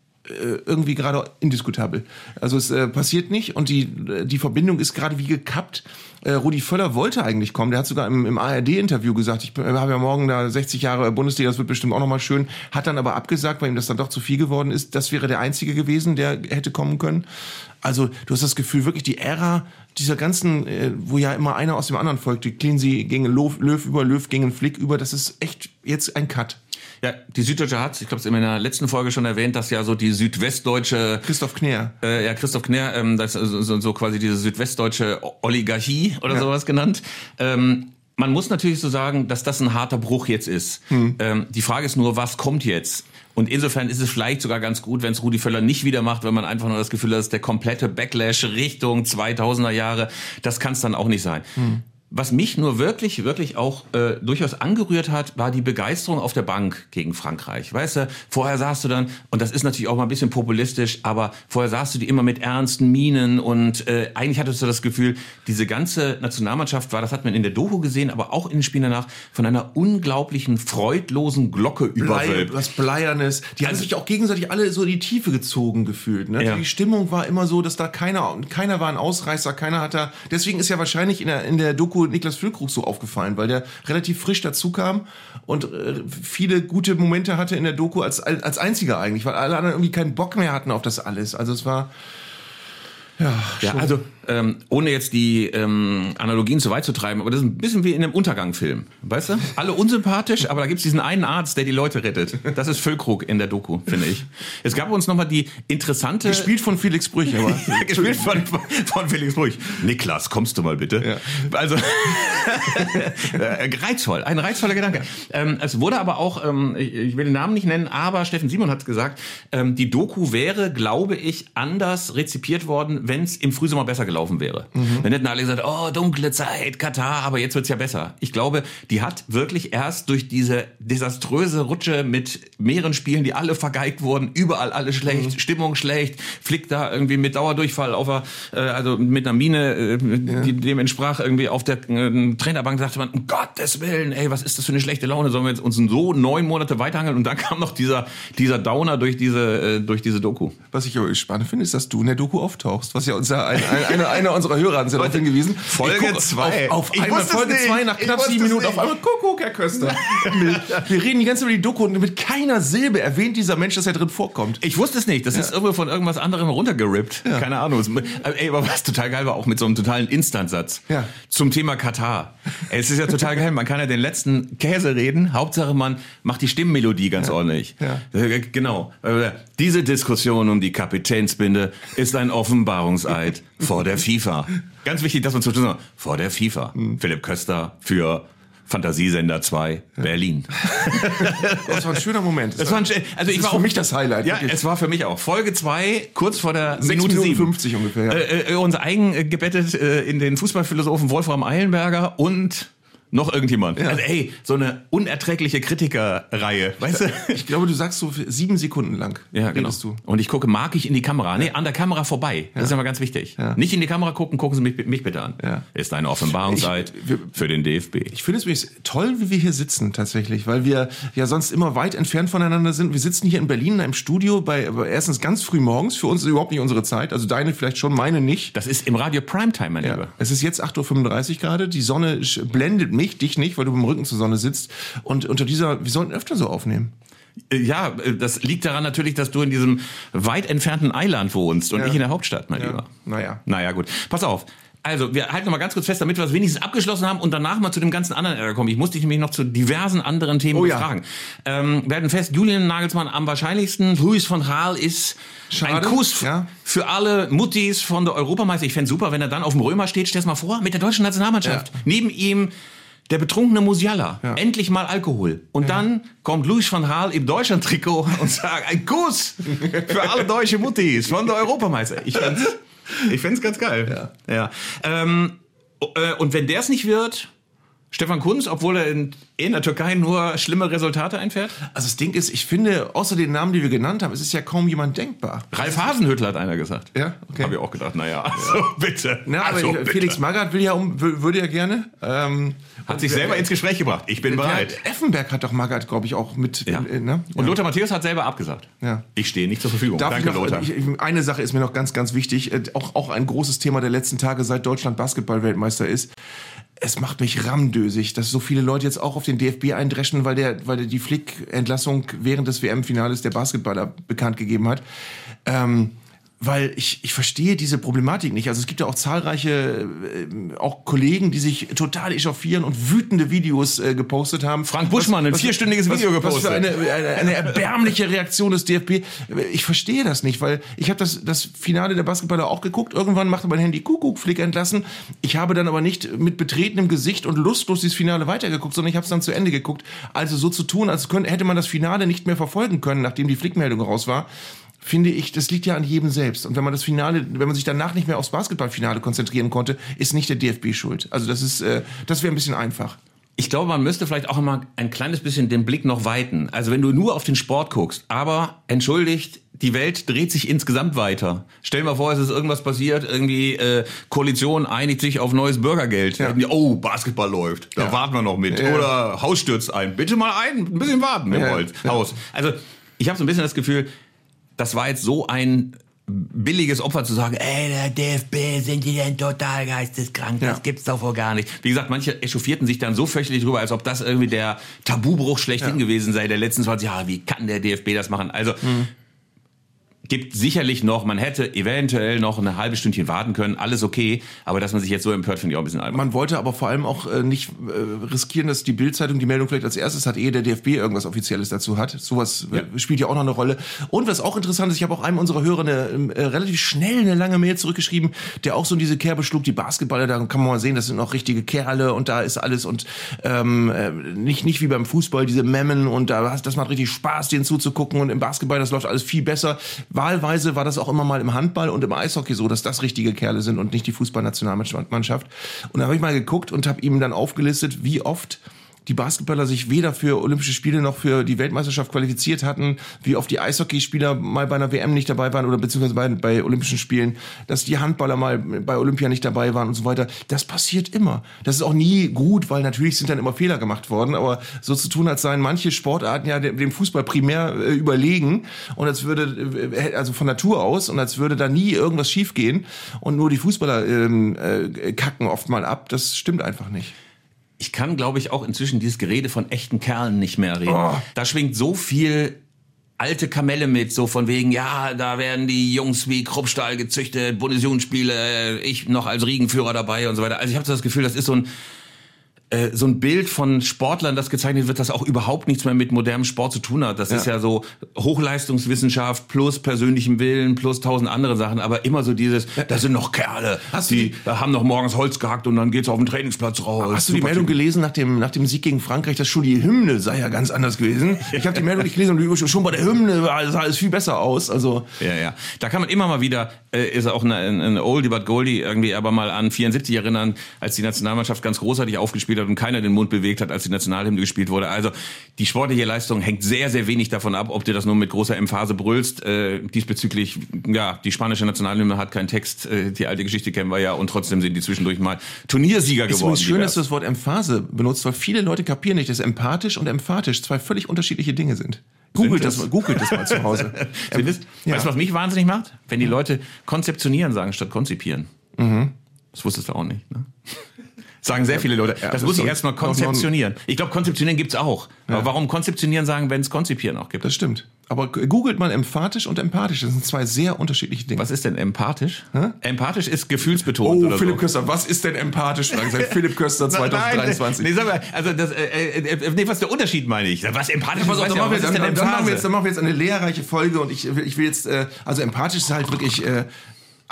irgendwie gerade indiskutabel. Also es äh, passiert nicht und die, die Verbindung ist gerade wie gekappt. Äh, Rudi Völler wollte eigentlich kommen. Der hat sogar im, im ARD-Interview gesagt, ich habe ja morgen da 60 Jahre Bundesliga, das wird bestimmt auch nochmal schön. Hat dann aber abgesagt, weil ihm das dann doch zu viel geworden ist. Das wäre der Einzige gewesen, der hätte kommen können. Also du hast das Gefühl, wirklich die Ära dieser ganzen, äh, wo ja immer einer aus dem anderen folgte, Cleansey gegen Löw, Löw über, Löw gegen Flick über, das ist echt jetzt ein Cut. Ja, die Süddeutsche hat, ich glaube, es in der letzten Folge schon erwähnt, dass ja so die südwestdeutsche Christoph Knär. Äh, ja, Christoph Knär, ähm, das ist so, so quasi diese südwestdeutsche Oligarchie oder Ja. sowas genannt. Ähm, man muss natürlich so sagen, dass das ein harter Bruch jetzt ist. Ähm, die Frage ist nur, was kommt jetzt? Und insofern ist es vielleicht sogar ganz gut, wenn es Rudi Völler nicht wieder macht, wenn man einfach nur das Gefühl hat, dass der komplette Backlash Richtung 2000er Jahre, das kann es dann auch nicht sein. Was mich nur wirklich, wirklich auch äh, durchaus angerührt hat, war die Begeisterung auf der Bank gegen Frankreich. Weißt du, vorher saßt du dann, und das ist natürlich auch mal ein bisschen populistisch, aber vorher saßt du die immer mit ernsten Minen und äh, eigentlich hattest du das Gefühl, diese ganze Nationalmannschaft war, das hat man in der Doku gesehen, aber auch in den Spielen danach, von einer unglaublichen, freudlosen Glocke überwölbt. was Bleiernes. Die haben sich auch gegenseitig alle so in die Tiefe gezogen gefühlt. Ne? Ja. Die Stimmung war immer so, dass da keiner, keiner war ein Ausreißer, keiner hat da. Deswegen ist ja wahrscheinlich in der, in der Doku Niklas Füllkrug so aufgefallen, weil der relativ frisch dazu kam und äh, viele gute Momente hatte in der Doku als, als einziger eigentlich, weil alle anderen irgendwie keinen Bock mehr hatten auf das alles. Also es war. Ja, Ja, also ähm, ohne jetzt die ähm, Analogien zu weit zu treiben, aber das ist ein bisschen wie in einem Untergangfilm, weißt du? Alle unsympathisch, aber da gibt's diesen einen Arzt, der die Leute rettet. Das ist Füllkrug in der Doku, finde ich. Es gab uns nochmal die interessante... gespielt von Felix Brüch, aber. Ja, gespielt von, von Felix Brüch. Niklas, kommst du mal bitte? Ja. Also reizvoll, ein reizvoller Gedanke. Ähm, es wurde aber auch, ähm, ich, ich will den Namen nicht nennen, aber Steffen Simon hat gesagt, ähm, die Doku wäre, glaube ich, anders rezipiert worden, wenn es im Frühsommer besser gelaufen wäre. Dann hätten alle gesagt, oh, dunkle Zeit, Katar, aber jetzt wird's ja besser. Ich glaube, die hat wirklich erst durch diese desaströse Rutsche mit mehreren Spielen, die alle vergeigt wurden, überall alles schlecht, Stimmung schlecht, Flick da irgendwie mit Dauerdurchfall auf der, äh, also mit einer Mine, äh, die dem entsprach irgendwie auf der äh, Trainerbank sagte man, um Gottes Willen, ey, was ist das für eine schlechte Laune, sollen wir jetzt uns so neun Monate weiterhangeln und dann kam noch dieser, dieser Downer durch diese, äh, durch diese Doku. Was ich aber spannend finde, ist, dass du in der Doku auftauchst. Was ja unser, ein, ein, einer, einer unserer Hörer hat uns ja darauf hingewiesen. Folge Ich guck zwei. Auf, auf einmal Folge nicht. 2 nach knapp wusste sieben es Minuten. nicht. Auf einmal, Kuckuck, Herr Köster. Wir reden die ganze Zeit über die Doku und mit keiner Silbe erwähnt dieser Mensch, dass er drin vorkommt. Ich wusste es nicht. Das ist irgendwo von irgendwas anderem runtergerippt. Keine Ahnung. Ey, aber was total geil war, auch mit so einem totalen Instantsatz. Ja. Zum Thema Katar. Es ist ja total geil. Man kann ja den letzten Käse reden. Hauptsache, man macht die Stimmmelodie ganz ordentlich. Ja. Äh, Genau. Äh, Diese Diskussion um die Kapitänsbinde ist ein Offenbarungseid vor der FIFA. Ganz wichtig, dass man zu sagt, vor der FIFA. Philipp Köster für Fantasiesender 2 Berlin. Das war ein schöner Moment. Das war ein, also ich war für auch, mich das Highlight. Ja, wirklich. es war für mich auch. Folge 2, kurz vor der Sechs Minute Minuten 7. 50 ungefähr, ja. Äh, äh, uns eingebettet äh, in den Fußballphilosophen Wolfram Eilenberger und noch irgendjemand. Also ey, so eine unerträgliche Kritikerreihe, weißt du? Ich glaube, du sagst so sieben Sekunden lang. Ja, genau. du. Und ich gucke, mag ich in die Kamera? Nee, an der Kamera vorbei. Das ist immer ganz wichtig. Ja. Nicht in die Kamera gucken, gucken Sie mich, mich bitte an. Ja. Ist eine wir- für den DFB. Ich finde es übrigens toll, wie wir hier sitzen tatsächlich, weil wir ja sonst immer weit entfernt voneinander sind. Wir sitzen hier in Berlin in einem Studio bei bei erstens ganz früh morgens. Für uns ist überhaupt nicht unsere Zeit. Also deine vielleicht schon, meine nicht. Das ist im Radio Primetime, mein Lieber. Es ist jetzt 8.35 Uhr gerade. Die Sonne blendet mich, dich nicht, weil du dem Rücken zur Sonne sitzt. Und unter dieser, wir sollten öfter so aufnehmen. Äh, Ja, äh, das liegt daran natürlich, dass du in diesem weit entfernten Eiland wohnst und Ja. nicht in der Hauptstadt, mein Ja. Lieber. Naja. Naja, gut. Pass auf. Also, wir halten noch mal ganz kurz fest, damit wir es wenigstens abgeschlossen haben und danach mal zu dem ganzen anderen Ärger kommen. Ich muss dich nämlich noch zu diversen anderen Themen Oh ja. befragen. Ähm, wir halten fest, Julian Nagelsmann am wahrscheinlichsten. Luis von Gaal ist Schade, ein Kuss ja. für alle Muttis von der Europameister. Ich fände super, wenn er dann auf dem Römer steht. Stell dir mal vor, mit der deutschen Nationalmannschaft. Ja. Neben ihm der betrunkene Musiala. Ja. Endlich mal Alkohol. Und dann kommt Luis van Gaal im Deutschland-Trikot und sagt, ein Kuss für alle deutsche Muttis von der Europameister. Ich fänd's, ich ganz geil. Ja. ja. Ähm, äh, und wenn der es nicht wird, Stefan Kunz, obwohl er in, in der Türkei nur schlimme Resultate einfährt? Also das Ding ist, ich finde, außer den Namen, die wir genannt haben, es ist ja kaum jemand denkbar. Ralf Hasenhüttl hat einer gesagt. Ja, okay. Habe ich auch gedacht, naja, also bitte. Na, aber also, ich, bitte. Felix Magath will ja um, wür- würde ja gerne. Ähm, hat sich selber ins Gespräch gebracht. Ich bin bereit. Ja, Effenberg hat doch Magath, glaube ich, auch mit. Ja. äh, ne? Und Lothar Matthäus hat selber abgesagt. Ja. Ich stehe nicht zur Verfügung. Darf Danke, noch, Lothar. Ich, ich- eine Sache ist mir noch ganz, ganz wichtig. äh, Auch, auch ein großes Thema der letzten Tage, seit Deutschland Basketball-Weltmeister ist. Es macht mich rammdösig, dass so viele Leute jetzt auch auf den DFB eindreschen, weil der, weil der die Flick-Entlassung während des WM-Finales der Basketballer bekannt gegeben hat. Ähm, weil ich, ich verstehe diese Problematik nicht. Also es gibt ja auch zahlreiche äh, auch Kollegen, die sich total echauffieren und wütende Videos äh, gepostet haben. Frank Buschmann, ein vierstündiges Video was, gepostet. Was für eine, eine, eine erbärmliche Reaktion des DFB. Ich verstehe das nicht, weil ich habe das, das Finale der Basketballer auch geguckt. Irgendwann machte mein Handy Kuckuck-Flick entlassen. Ich habe dann aber nicht mit betretenem Gesicht und lustlos dieses Finale weitergeguckt, sondern ich habe es dann zu Ende geguckt. Also so zu tun, als könnte, hätte man das Finale nicht mehr verfolgen können, nachdem die Flickmeldung raus war. Finde ich, das liegt ja an jedem selbst. Und wenn man das Finale, wenn man sich danach nicht mehr aufs Basketballfinale konzentrieren konnte, ist nicht der DFB schuld. Also das ist, äh, das wäre ein bisschen einfach. Ich glaube, man müsste vielleicht auch immer ein kleines bisschen den Blick noch weiten. Also wenn du nur auf den Sport guckst, aber entschuldigt, die Welt dreht sich insgesamt weiter. Stell dir mal vor, es ist irgendwas passiert, irgendwie äh, Koalition einigt sich auf neues Bürgergeld. Ja. Oh, Basketball läuft, da Ja. warten wir noch mit. Ja. Oder Haus stürzt ein. Bitte mal ein, ein bisschen warten im. Holz. Haus. Also ich habe so ein bisschen das Gefühl, das war jetzt so ein billiges Opfer zu sagen, ey, der DFB, sind die denn total geisteskrank? Das Ja. gibt's doch wohl gar nicht. Wie gesagt, manche echauffierten sich dann so fürchterlich drüber, als ob das irgendwie der Tabubruch schlechthin gewesen sei der letzten 20 Jahre. Wie kann der DFB das machen? Also, gibt sicherlich noch, man hätte eventuell noch eine halbe Stündchen warten können, alles okay, aber dass man sich jetzt so empört, finde ich auch ein bisschen albern. Man wollte aber vor allem auch äh, nicht äh, riskieren, dass die Bildzeitung die Meldung vielleicht als erstes hat, ehe der DFB irgendwas Offizielles dazu hat. Sowas äh, Ja. spielt ja auch noch eine Rolle. Und was auch interessant ist, ich habe auch einem unserer Hörer eine ähm, äh, relativ schnell eine lange Mail zurückgeschrieben, der auch so in diese Kerbe schlug, die Basketballer, da kann man mal sehen, das sind noch richtige Kerle und da ist alles und ähm, äh, nicht, nicht wie beim Fußball, diese Memmen und da das macht richtig Spaß, denen zuzugucken und im Basketball, das läuft alles viel besser. Wahlweise war das auch immer mal im Handball und im Eishockey so, dass das richtige Kerle sind und nicht die Fußballnationalmannschaft. Und da habe ich mal geguckt und habe ihm dann aufgelistet, wie oft die Basketballer sich weder für Olympische Spiele noch für die Weltmeisterschaft qualifiziert hatten, wie oft die Eishockeyspieler mal bei einer WM nicht dabei waren oder beziehungsweise bei, bei Olympischen Spielen, dass die Handballer mal bei Olympia nicht dabei waren und so weiter. Das passiert immer. Das ist auch nie gut, weil natürlich sind dann immer Fehler gemacht worden, aber so zu tun, als seien manche Sportarten ja dem Fußball primär äh, überlegen und als würde, äh, also von Natur aus und als würde da nie irgendwas schiefgehen und nur die Fußballer ähm, äh, kacken oft mal ab, das stimmt einfach nicht. Ich kann, glaube ich, auch inzwischen dieses Gerede von echten Kerlen nicht mehr reden. Oh. Da schwingt so viel alte Kamelle mit, so von wegen, ja, da werden die Jungs wie Kruppstahl gezüchtet, Bundesjugendspiele, ich noch als Riegenführer dabei und so weiter. Also ich habe so das Gefühl, das ist so ein äh, so ein Bild von Sportlern, das gezeichnet wird, das auch überhaupt nichts mehr mit modernem Sport zu tun hat. Das ist ja so Hochleistungswissenschaft plus persönlichem Willen plus tausend andere Sachen, aber immer so dieses, das sind noch Kerle, Hast die die- haben noch morgens Holz gehackt und dann geht's auf den Trainingsplatz raus. Hast du die Meldung Typen. gelesen nach dem, nach dem Sieg gegen Frankreich, dass schon die Hymne sei ja ganz anders gewesen? Ich habe die Meldung nicht gelesen und schon bei der Hymne sah alles viel besser aus. Also Ja, ja. Da kann man immer mal wieder, äh, ist auch eine, eine Oldie but Goldie irgendwie, aber mal an 74 erinnern, als die Nationalmannschaft ganz großartig aufgespielt hat und keiner den Mund bewegt hat, als die Nationalhymne gespielt wurde. Also die sportliche Leistung hängt sehr, sehr wenig davon ab, ob du das nur mit großer Emphase brüllst. Äh, diesbezüglich, ja, die spanische Nationalhymne hat keinen Text, äh, die alte Geschichte kennen wir ja und trotzdem sind die zwischendurch mal Turniersieger ist geworden. übrigens schön, dass du das Wort Emphase benutzt, weil viele Leute kapieren nicht, dass empathisch und emphatisch zwei völlig unterschiedliche Dinge sind. Googelt das, es? mal, googelt das mal zu Hause. Ja. Weißt du, was mich wahnsinnig macht? Wenn die Leute konzeptionieren sagen statt konzipieren. Das wusstest du auch nicht. Ne? Sagen sehr viele Leute. das, muss ich erstmal konzeptionieren. Ich glaube, konzeptionieren gibt's auch. Aber warum konzeptionieren sagen, wenn es konzipieren auch gibt? Das stimmt. Aber googelt mal emphatisch und empathisch. Das sind zwei sehr unterschiedliche Dinge. Was ist denn empathisch? Empathisch ist gefühlsbetont Oh, Philipp so. Köster, was ist denn empathisch? Fragen Sie Philipp Köster 2023. Nein, nee, sag mal, also das, äh, äh, nee, was ist der Unterschied meine ich? Was empathisch ist, dann ja, was ist denn dann, dann, machen wir jetzt, dann machen wir jetzt eine lehrreiche Folge und ich, will- ich will jetzt, äh, also empathisch ist halt wirklich äh,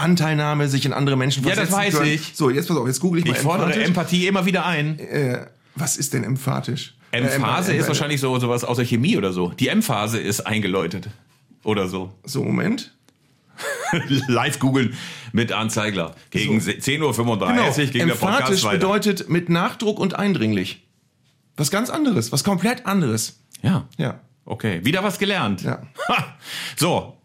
Anteilnahme, sich in andere Menschen Ja, das versetzen weiß können. ich. So, jetzt pass auf, jetzt google ich mal Ich fordere emphatisch. Empathie immer wieder ein. Äh, was ist denn emphatisch? Emphase Äh, ist wahrscheinlich so sowas aus der Chemie oder so. Die Emphase ist eingeläutet. Oder so. So, Moment. Live googeln mit Arndt Zeigler. Gegen 10.35 Uhr Genau. gegen der Podcast Emphatisch weiter. bedeutet mit Nachdruck und eindringlich. Was ganz anderes, was komplett anderes. Ja. Ja. Okay. Wieder was gelernt. Ja. So.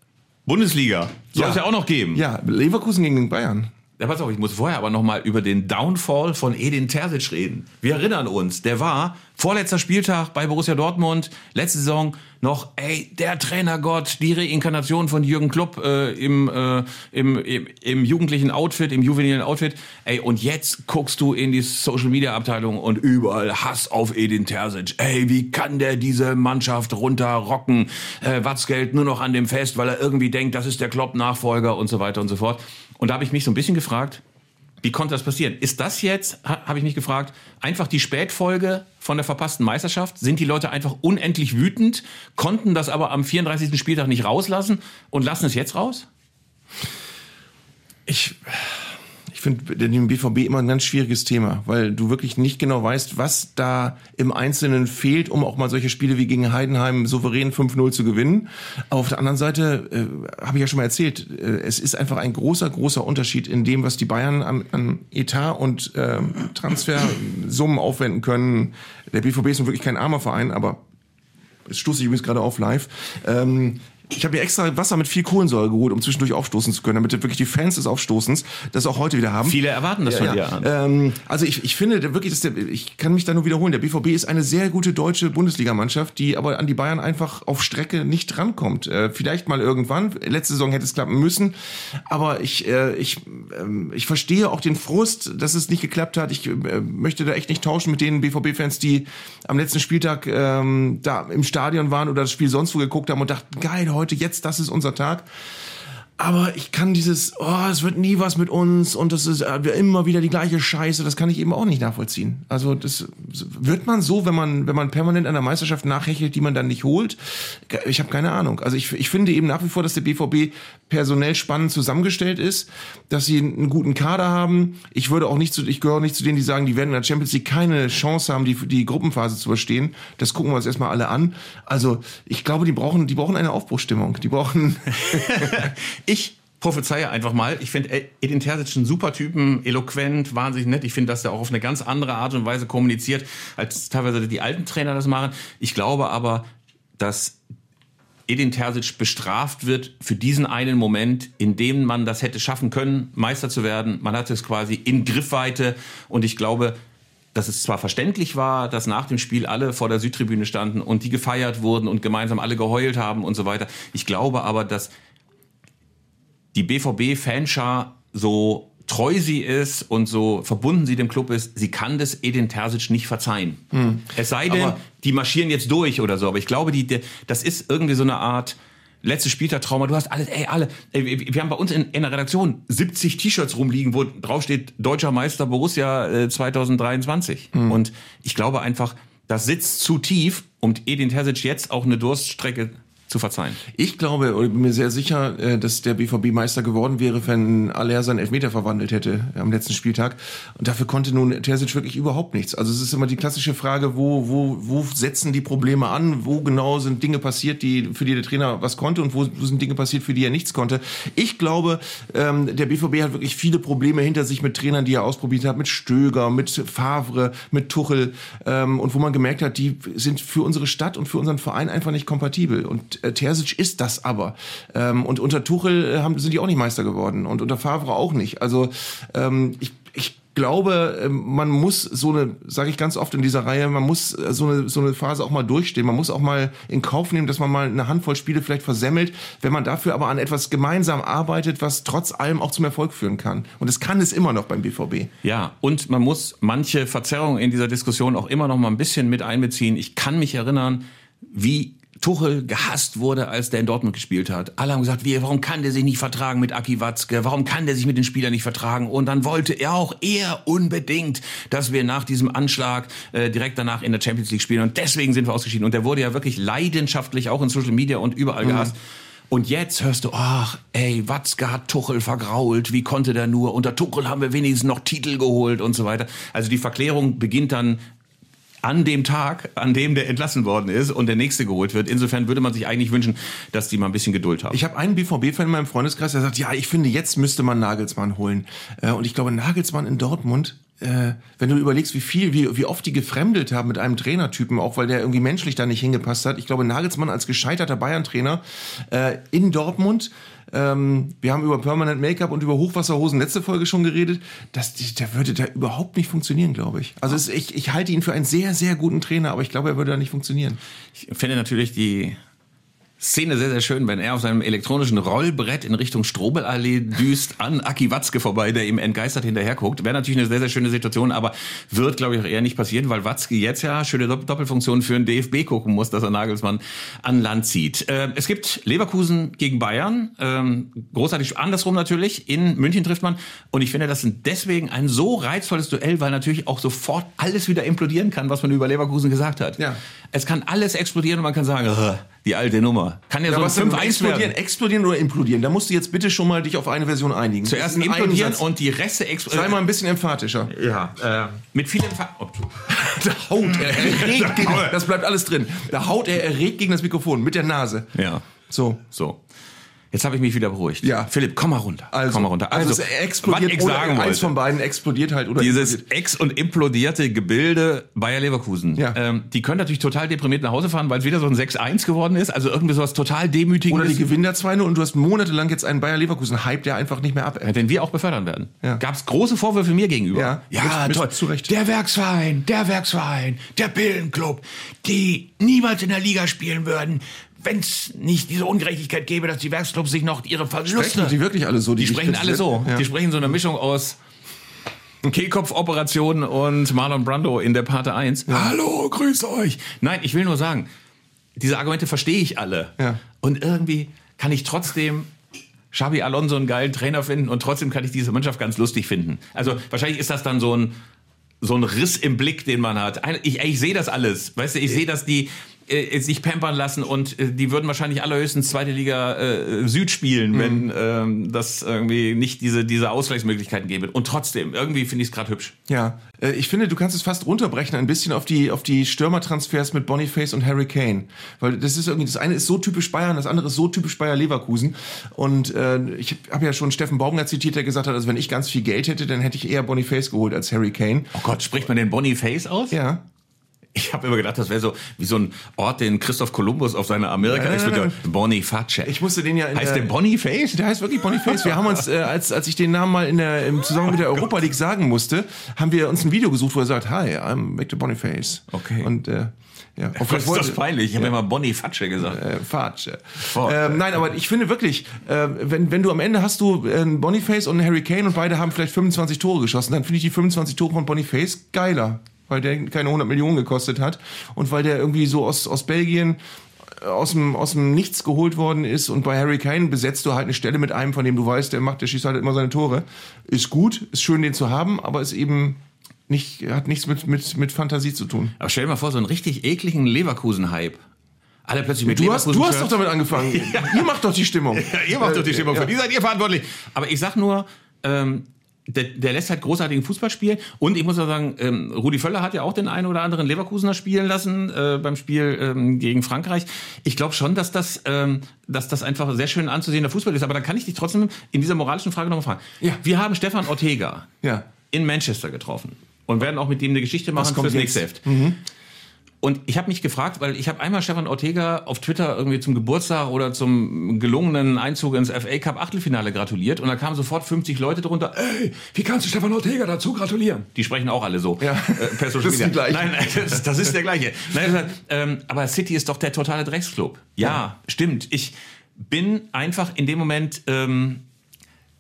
Bundesliga. Soll Ja. es ja auch noch geben. Ja, Leverkusen gegen den Bayern. Ja, pass auf, ich muss vorher aber nochmal über den Downfall von Edin Terzic reden. Wir erinnern uns, der war vorletzter Spieltag bei Borussia Dortmund, letzte Saison noch, ey, der Trainergott, die Reinkarnation von Jürgen Klopp äh, im, äh, im, im, im jugendlichen Outfit, im juvenilen Outfit. Ey, und jetzt guckst du in die Social-Media-Abteilung und überall Hass auf Edin Terzic. Ey, wie kann der diese Mannschaft runterrocken? Äh, Watzgeld nur noch an dem Fest, weil er irgendwie denkt, das ist der Klopp-Nachfolger und so weiter und so fort. Und da habe ich mich so ein bisschen gefragt, wie konnte das passieren? Ist das jetzt, ha, habe ich mich gefragt, einfach die Spätfolge von der verpassten Meisterschaft? Sind die Leute einfach unendlich wütend, konnten das aber am 34. Spieltag nicht rauslassen und lassen es jetzt raus? Ich finde den BVB immer ein ganz schwieriges Thema, weil du wirklich nicht genau weißt, was da im Einzelnen fehlt, um auch mal solche Spiele wie gegen Heidenheim souverän 5-0 zu gewinnen. Aber auf der anderen Seite, äh, habe ich ja schon mal erzählt, äh, es ist einfach ein großer, großer Unterschied in dem, was die Bayern an, an Etat und ähm, Transfersummen aufwenden können. Der BVB ist nun wirklich kein armer Verein, aber das stoße ich übrigens gerade auf live. Ähm, ich habe mir extra Wasser mit viel Kohlensäure geholt, um zwischendurch aufstoßen zu können, damit wirklich die Fans des Aufstoßens das auch heute wieder haben. Viele erwarten das von dir an. Ähm, also ich, ich finde wirklich, der, ich kann mich da nur wiederholen, der BVB ist eine sehr gute deutsche Bundesligamannschaft, die aber an die Bayern einfach auf Strecke nicht rankommt. Äh, vielleicht mal irgendwann. Letzte Saison hätte es klappen müssen, aber ich, äh, ich, ähm, ich verstehe auch den Frust, dass es nicht geklappt hat. Ich äh, möchte da echt nicht tauschen mit den BVB-Fans, die am letzten Spieltag ähm, da im Stadion waren oder das Spiel sonst wo geguckt haben und dachten, geil, heute, jetzt, das ist unser Tag. Aber ich kann dieses, oh, es wird nie was mit uns und das ist äh, immer wieder die gleiche Scheiße, das kann ich eben auch nicht nachvollziehen. Also das wird man so, wenn man, wenn man permanent an der Meisterschaft nachhechelt, die man dann nicht holt. Ich habe keine Ahnung. Also ich, ich finde eben nach wie vor, dass der BVB personell spannend zusammengestellt ist, dass sie einen guten Kader haben. Ich würde auch nicht zu, ich gehöre nicht zu denen, die sagen, die werden in der Champions League keine Chance haben, die, die Gruppenphase zu überstehen. Das gucken wir uns erstmal alle an. Also ich glaube, die brauchen, die brauchen eine Aufbruchstimmung. Die brauchen Ich prophezeie einfach mal. Ich finde Edin Terzic einen super Typen, eloquent, wahnsinnig nett. Ich finde, dass er auch auf eine ganz andere Art und Weise kommuniziert, als teilweise die alten Trainer das machen. Ich glaube aber, dass Edin Terzic bestraft wird für diesen einen Moment, in dem man das hätte schaffen können, Meister zu werden. Man hatte es quasi in Griffweite und ich glaube, dass es zwar verständlich war, dass nach dem Spiel alle vor der Südtribüne standen und die gefeiert wurden und gemeinsam alle geheult haben und so weiter. Ich glaube aber, dass die BVB-Fanschar so treu sie ist und so verbunden sie dem Club ist, sie kann das Edin Terzic nicht verzeihen. Es sei denn, Aber- die marschieren jetzt durch oder so. Aber ich glaube, die, die, das ist irgendwie so eine Art letztes Spieltag-Trauma. Du hast alles, ey, alle. Ey, wir haben bei uns in, in der Redaktion 70 T-Shirts rumliegen, wo drauf steht Deutscher Meister Borussia äh, 2023. Und ich glaube einfach, das sitzt zu tief, um Edin Terzic jetzt auch eine Durststrecke zu verzeihen. Ich glaube, oder bin mir sehr sicher, äh, dass der BVB Meister geworden wäre, wenn Aller seinen Elfmeter verwandelt hätte am letzten Spieltag. Und dafür konnte nun Terzic wirklich überhaupt nichts. Also es ist immer die klassische Frage, wo, wo, wo setzen die Probleme an? Wo genau sind Dinge passiert, die, für die der Trainer was konnte und wo, wo sind Dinge passiert, für die er nichts konnte? Ich glaube, ähm, der BVB hat wirklich viele Probleme hinter sich mit Trainern, die er ausprobiert hat, mit Stöger, mit Favre, mit Tuchel. Ähm, und wo man gemerkt hat, die sind für unsere Stadt und für unseren Verein einfach nicht kompatibel. Und äh, Terzic ist das aber. Ähm, und unter Tuchel äh, haben, sind die auch nicht Meister geworden und unter Favre auch nicht. Also ähm, ich, ich glaube, ähm, man muss so eine, sage ich ganz oft in dieser Reihe, man muss äh, so eine, so eine Phase auch mal durchstehen. Man muss auch mal in Kauf nehmen, dass man mal eine Handvoll Spiele vielleicht versemmelt, wenn man dafür aber an etwas gemeinsam arbeitet, was trotz allem auch zum Erfolg führen kann. Und es kann es immer noch beim BVB. Ja, und man muss manche Verzerrungen in dieser Diskussion auch immer noch mal ein bisschen mit einbeziehen. Ich kann mich erinnern, wie Tuchel gehasst wurde, als der in Dortmund gespielt hat. Alle haben gesagt, wie, warum kann der sich nicht vertragen mit Aki Watzke? Warum kann der sich mit den Spielern nicht vertragen? Und dann wollte er auch er unbedingt, dass wir nach diesem Anschlag äh, direkt danach in der Champions League spielen. Und deswegen sind wir ausgeschieden. Und der wurde ja wirklich leidenschaftlich auch in Social Media und überall Mhm. gehasst. Und jetzt hörst du, ach, ey, Watzke hat Tuchel vergrault, wie konnte der nur? Unter Tuchel haben wir wenigstens noch Titel geholt und so weiter. Also die Verklärung beginnt dann an dem Tag, an dem der entlassen worden ist und der nächste geholt wird. Insofern würde man sich eigentlich wünschen, dass die mal ein bisschen Geduld haben. Ich habe einen BVB-Fan in meinem Freundeskreis, der sagt, ja, ich finde, jetzt müsste man Nagelsmann holen. Äh, Und ich glaube, Nagelsmann in Dortmund, äh, wenn du überlegst, wie viel, wie, wie oft die gefremdelt haben mit einem Trainertypen, auch weil der irgendwie menschlich da nicht hingepasst hat. Ich glaube, Nagelsmann als gescheiterter Bayern-Trainer äh, in Dortmund, ähm, wir haben über Permanent Make-up und über Hochwasserhosen letzte Folge schon geredet, das, der würde da überhaupt nicht funktionieren, glaube ich. Also es, ich, ich halte ihn für einen sehr, sehr guten Trainer, aber ich glaube, er würde da nicht funktionieren. Ich finde natürlich die Szene sehr, sehr schön, wenn er auf seinem elektronischen Rollbrett in Richtung Strobelallee düst an Aki Watzke vorbei, der ihm entgeistert hinterher guckt. Wäre natürlich eine sehr, sehr schöne Situation, aber wird, glaube ich, auch eher nicht passieren, weil Watzke jetzt ja schöne Dopp- Doppelfunktion für den DFB gucken muss, dass er Nagelsmann an Land zieht. Äh, es gibt Leverkusen gegen Bayern, ähm, großartig andersrum natürlich. In München trifft man und ich finde, das ist deswegen ein so reizvolles Duell, weil natürlich auch sofort alles wieder implodieren kann, was man über Leverkusen gesagt hat. Ja. Es kann alles explodieren und man kann sagen, "Ugh, die alte Nummer. Kann ja, Ja, so was 5-1 explodieren, werden. explodieren oder implodieren? Da musst du jetzt bitte schon mal dich auf eine Version einigen. Zuerst implodieren Einsatz. und die Reste Sei explodieren. mal ein bisschen emphatischer. Ja, äh, mit vielen Fa oh, Da haut er erregt gegen, das bleibt alles drin. Da haut er erregt gegen das Mikrofon mit der Nase. Ja, So. so. Jetzt habe ich mich wieder beruhigt. Ja. Philipp, komm mal runter. Also, komm mal runter. Also, Also, es explodiert was ich oder sagen eins wollte. von beiden explodiert halt oder Dieses explodiert. ex- und implodierte Gebilde Bayer Leverkusen. Ja. Ähm, die können natürlich total deprimiert nach Hause fahren, weil es wieder so ein 6-1 geworden ist. Also irgendwie sowas total demütigendes. oder die gewinnen da 2 und du hast monatelang jetzt einen Bayer Leverkusen Hype, der einfach nicht mehr ab. Ja, den wir auch befördern werden. Ja. Gab es große Vorwürfe mir gegenüber. Ja. ja Mit- toll. zu Recht. Der Werksverein, der Werksverein, der Billenclub, die niemals in der Liga spielen würden, wenn es nicht diese Ungerechtigkeit gäbe, dass die Werksclubs sich noch ihre Verluste... Sprechen die wirklich alle so? Die dich sprechen alle so. Ja. Die sprechen so eine Mischung aus Kehlkopfoperation und Marlon Brando in der Parte 1. Hallo, grüß euch. Nein, ich will nur sagen, diese Argumente verstehe ich alle. Ja. Und irgendwie kann ich trotzdem Xabi Alonso einen geilen Trainer finden und trotzdem kann ich diese Mannschaft ganz lustig finden. Also wahrscheinlich ist das dann so ein so ein Riss im Blick, den man hat. Ich, ich sehe das alles. Weißt du, ich sehe, dass die äh, sich pampern lassen und äh, die würden wahrscheinlich allerhöchstens zweite Liga äh, Süd spielen, wenn ähm, das irgendwie nicht diese, diese Ausgleichsmöglichkeiten gäbe. Und trotzdem, irgendwie finde ich es gerade hübsch. Ja, äh, ich finde, du kannst es fast runterbrechen ein bisschen auf die auf die Stürmertransfers mit Boniface und Harry Kane, weil das ist irgendwie das eine ist so typisch Bayern, das andere ist so typisch Bayer Leverkusen und äh, ich habe ja schon Steffen Baumgart zitiert, der gesagt hat, also wenn ich ganz viel Geld hätte, dann hätte ich eher Boniface geholt als Harry Kane. Oh Gott, spricht man den Boniface aus? Ja, Ich habe immer gedacht, das wäre so wie so ein Ort, den Christoph Kolumbus auf seiner amerika Nein, nein, nein, Boniface. ich musste den ja in heißt der, der Boniface? Der heißt wirklich Boniface. Wir haben uns, äh, als, als ich den Namen mal in der, im Zusammenhang mit der Europa League sagen musste, haben wir uns ein Video gesucht, wo er sagt, Hi, I'm Victor Boniface. Okay. Und äh, ja, Oh Gott, ist das peinlich. Ich habe immer Boniface gesagt. äh, Fatsch. Oh. Ähm, nein, aber ich finde wirklich, äh, wenn, wenn du am Ende hast du äh, einen Boniface und einen Harry Kane und beide haben vielleicht 25 Tore geschossen, dann finde ich die 25 Tore von Boniface geiler, weil der keine 100 Millionen gekostet hat und weil der irgendwie so aus, aus Belgien äh, aus dem, aus dem Nichts geholt worden ist und bei Harry Kane besetzt du halt eine Stelle mit einem, von dem du weißt, der macht, der schießt halt immer seine Tore. Ist gut, ist schön, den zu haben, aber ist eben nicht, hat nichts mit, mit, mit Fantasie zu tun. Aber stell dir mal vor, so einen richtig ekligen Leverkusen-Hype. Alle plötzlich mit Du hast, du hast doch damit angefangen. Ihr macht doch die Stimmung. Ja, ihr macht doch die Stimmung. Ja. Für die seid ihr verantwortlich. Aber ich sag nur, ähm, der, der lässt halt großartigen Fußball spielen. Und ich muss auch sagen, ähm, Rudi Völler hat ja auch den einen oder anderen Leverkusener spielen lassen äh, beim Spiel ähm, gegen Frankreich. Ich glaube schon, dass das, ähm, dass das einfach sehr schön anzusehender Fußball ist. Aber dann kann ich dich trotzdem in dieser moralischen Frage nochmal fragen. Ja. Wir haben Stefan Ortega Ja. in Manchester getroffen und werden auch mit ihm eine Geschichte machen fürs nächste? Heft. Und ich habe mich gefragt, weil ich habe einmal Stefan Ortega auf Twitter irgendwie zum Geburtstag oder zum gelungenen Einzug ins FA Cup Achtelfinale gratuliert und da kamen sofort 50 Leute drunter. Ey, wie kannst du Stefan Ortega dazu gratulieren? Die sprechen auch alle so. Ja. Äh, per Social Das ist Media. die gleichen. Nein, nein, das, das ist der gleiche. Nein, ähm, aber City ist doch der totale Drecksclub. Ja, stimmt. Ich bin einfach in dem Moment ähm,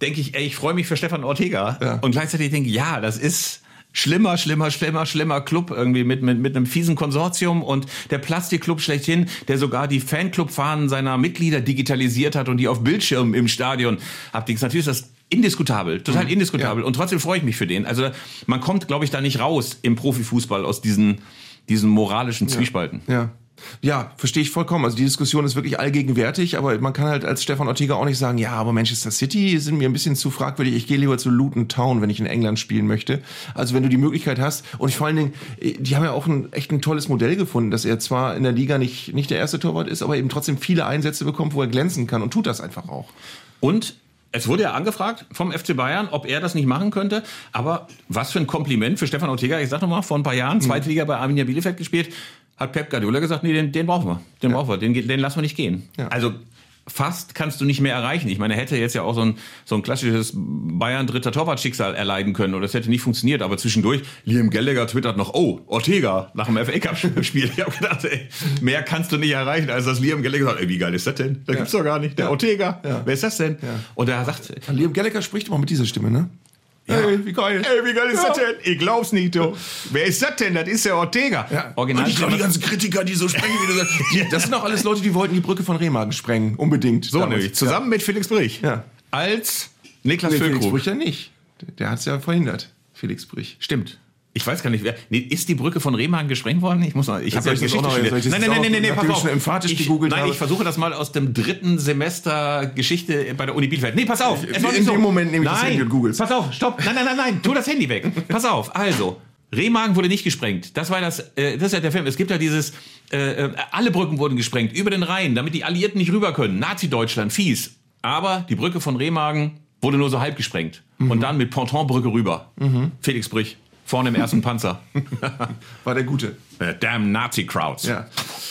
denke ich, ey, ich freue mich für Stefan Ortega Ja. und gleichzeitig denke ich, ja, das ist schlimmer, schlimmer, schlimmer, schlimmer Club irgendwie mit, mit, mit einem fiesen Konsortium und der Plastikclub schlechthin, der sogar die Fanclub-Fahnen seiner Mitglieder digitalisiert hat und die auf Bildschirmen im Stadion abdings. Natürlich ist das indiskutabel, total indiskutabel. Und trotzdem freue ich mich für den. Also man kommt, glaube ich, da nicht raus im Profifußball aus diesen, diesen moralischen Zwiespalten. Ja. Ja, verstehe ich vollkommen. Also die Diskussion ist wirklich allgegenwärtig, aber man kann halt als Stefan Ortega auch nicht sagen, ja, aber Manchester City sind mir ein bisschen zu fragwürdig. Ich gehe lieber zu Luton Town, wenn ich in England spielen möchte. Also wenn du die Möglichkeit hast und vor allen Dingen, die haben ja auch ein echt ein tolles Modell gefunden, dass er zwar in der Liga nicht nicht der erste Torwart ist, aber eben trotzdem viele Einsätze bekommt, wo er glänzen kann und tut das einfach auch. Und es wurde ja angefragt vom FC Bayern, ob er das nicht machen könnte. Aber was für ein Kompliment für Stefan Ortega. Ich sag noch mal, vor ein paar Jahren, zweite Liga bei Arminia Bielefeld gespielt, hat Pep Guardiola gesagt, nee, den, den brauchen wir. Den brauchen wir. Den, den lassen wir nicht gehen. Ja. Also fast kannst du nicht mehr erreichen. Ich meine, er hätte jetzt ja auch so ein, so ein klassisches Bayern dritter Torwart-Schicksal erleiden können oder das hätte nicht funktioniert. Aber zwischendurch, Liam Gallagher twittert noch, oh, Ortega nach dem FA Cup-Spiel. Ich habe gedacht, ey, mehr kannst du nicht erreichen, als dass Liam Gallagher sagt, ey, wie geil ist das denn? Da gibt's doch gar nicht. Der Ortega, Ja. wer ist das denn? Und er sagt, Liam Gallagher spricht immer mit dieser Stimme, ne? Ey, wie geil. Ey, wie geil ist das denn? Ich glaub's nicht, du. Wer ist das denn? Das ist der Ortega. Ja. Original. Und ich glaube, die ganzen Kritiker, die so sprechen, wie du sagst, die, das sind auch alles Leute, die wollten die Brücke von Remagen sprengen. Unbedingt. so nämlich. Zusammen mit Felix Brich. Ja. Als Niklas Nee, Felix. Brüch ja nicht. Der, der hat es ja verhindert, Felix Brüch. Stimmt. Ich weiß gar nicht, wer. Nee, ist die Brücke von Remagen gesprengt worden? Ich muss mal. Ich habe ja das noch- Geschichte das studiert. Nein, nein, nein, nein, nein, noch- pass auf. schon emphatisch ich, gegoogelt Nein, habe? ich versuche das mal aus dem dritten Semester Geschichte bei der Uni Bielefeld. Nee, pass auf. Es war In nicht dem Moment nehme ich das nein, Handy und google's. Pass auf, stopp. Nein, nein, nein, nein. Tu das Handy weg. Pass auf. Also. Remagen wurde nicht gesprengt. Das war das, äh, das ist ja der Film. Es gibt ja dieses, äh, äh, alle Brücken wurden gesprengt über den Rhein, damit die Alliierten nicht rüber können. Nazi-Deutschland, fies. Aber die Brücke von Remagen wurde nur so halb gesprengt. Mhm. Und dann mit Pontonbrücke rüber. Felix Brich. Vorne im ersten Panzer. War der Gute. Äh, Damn Nazi-Crowds. Ja.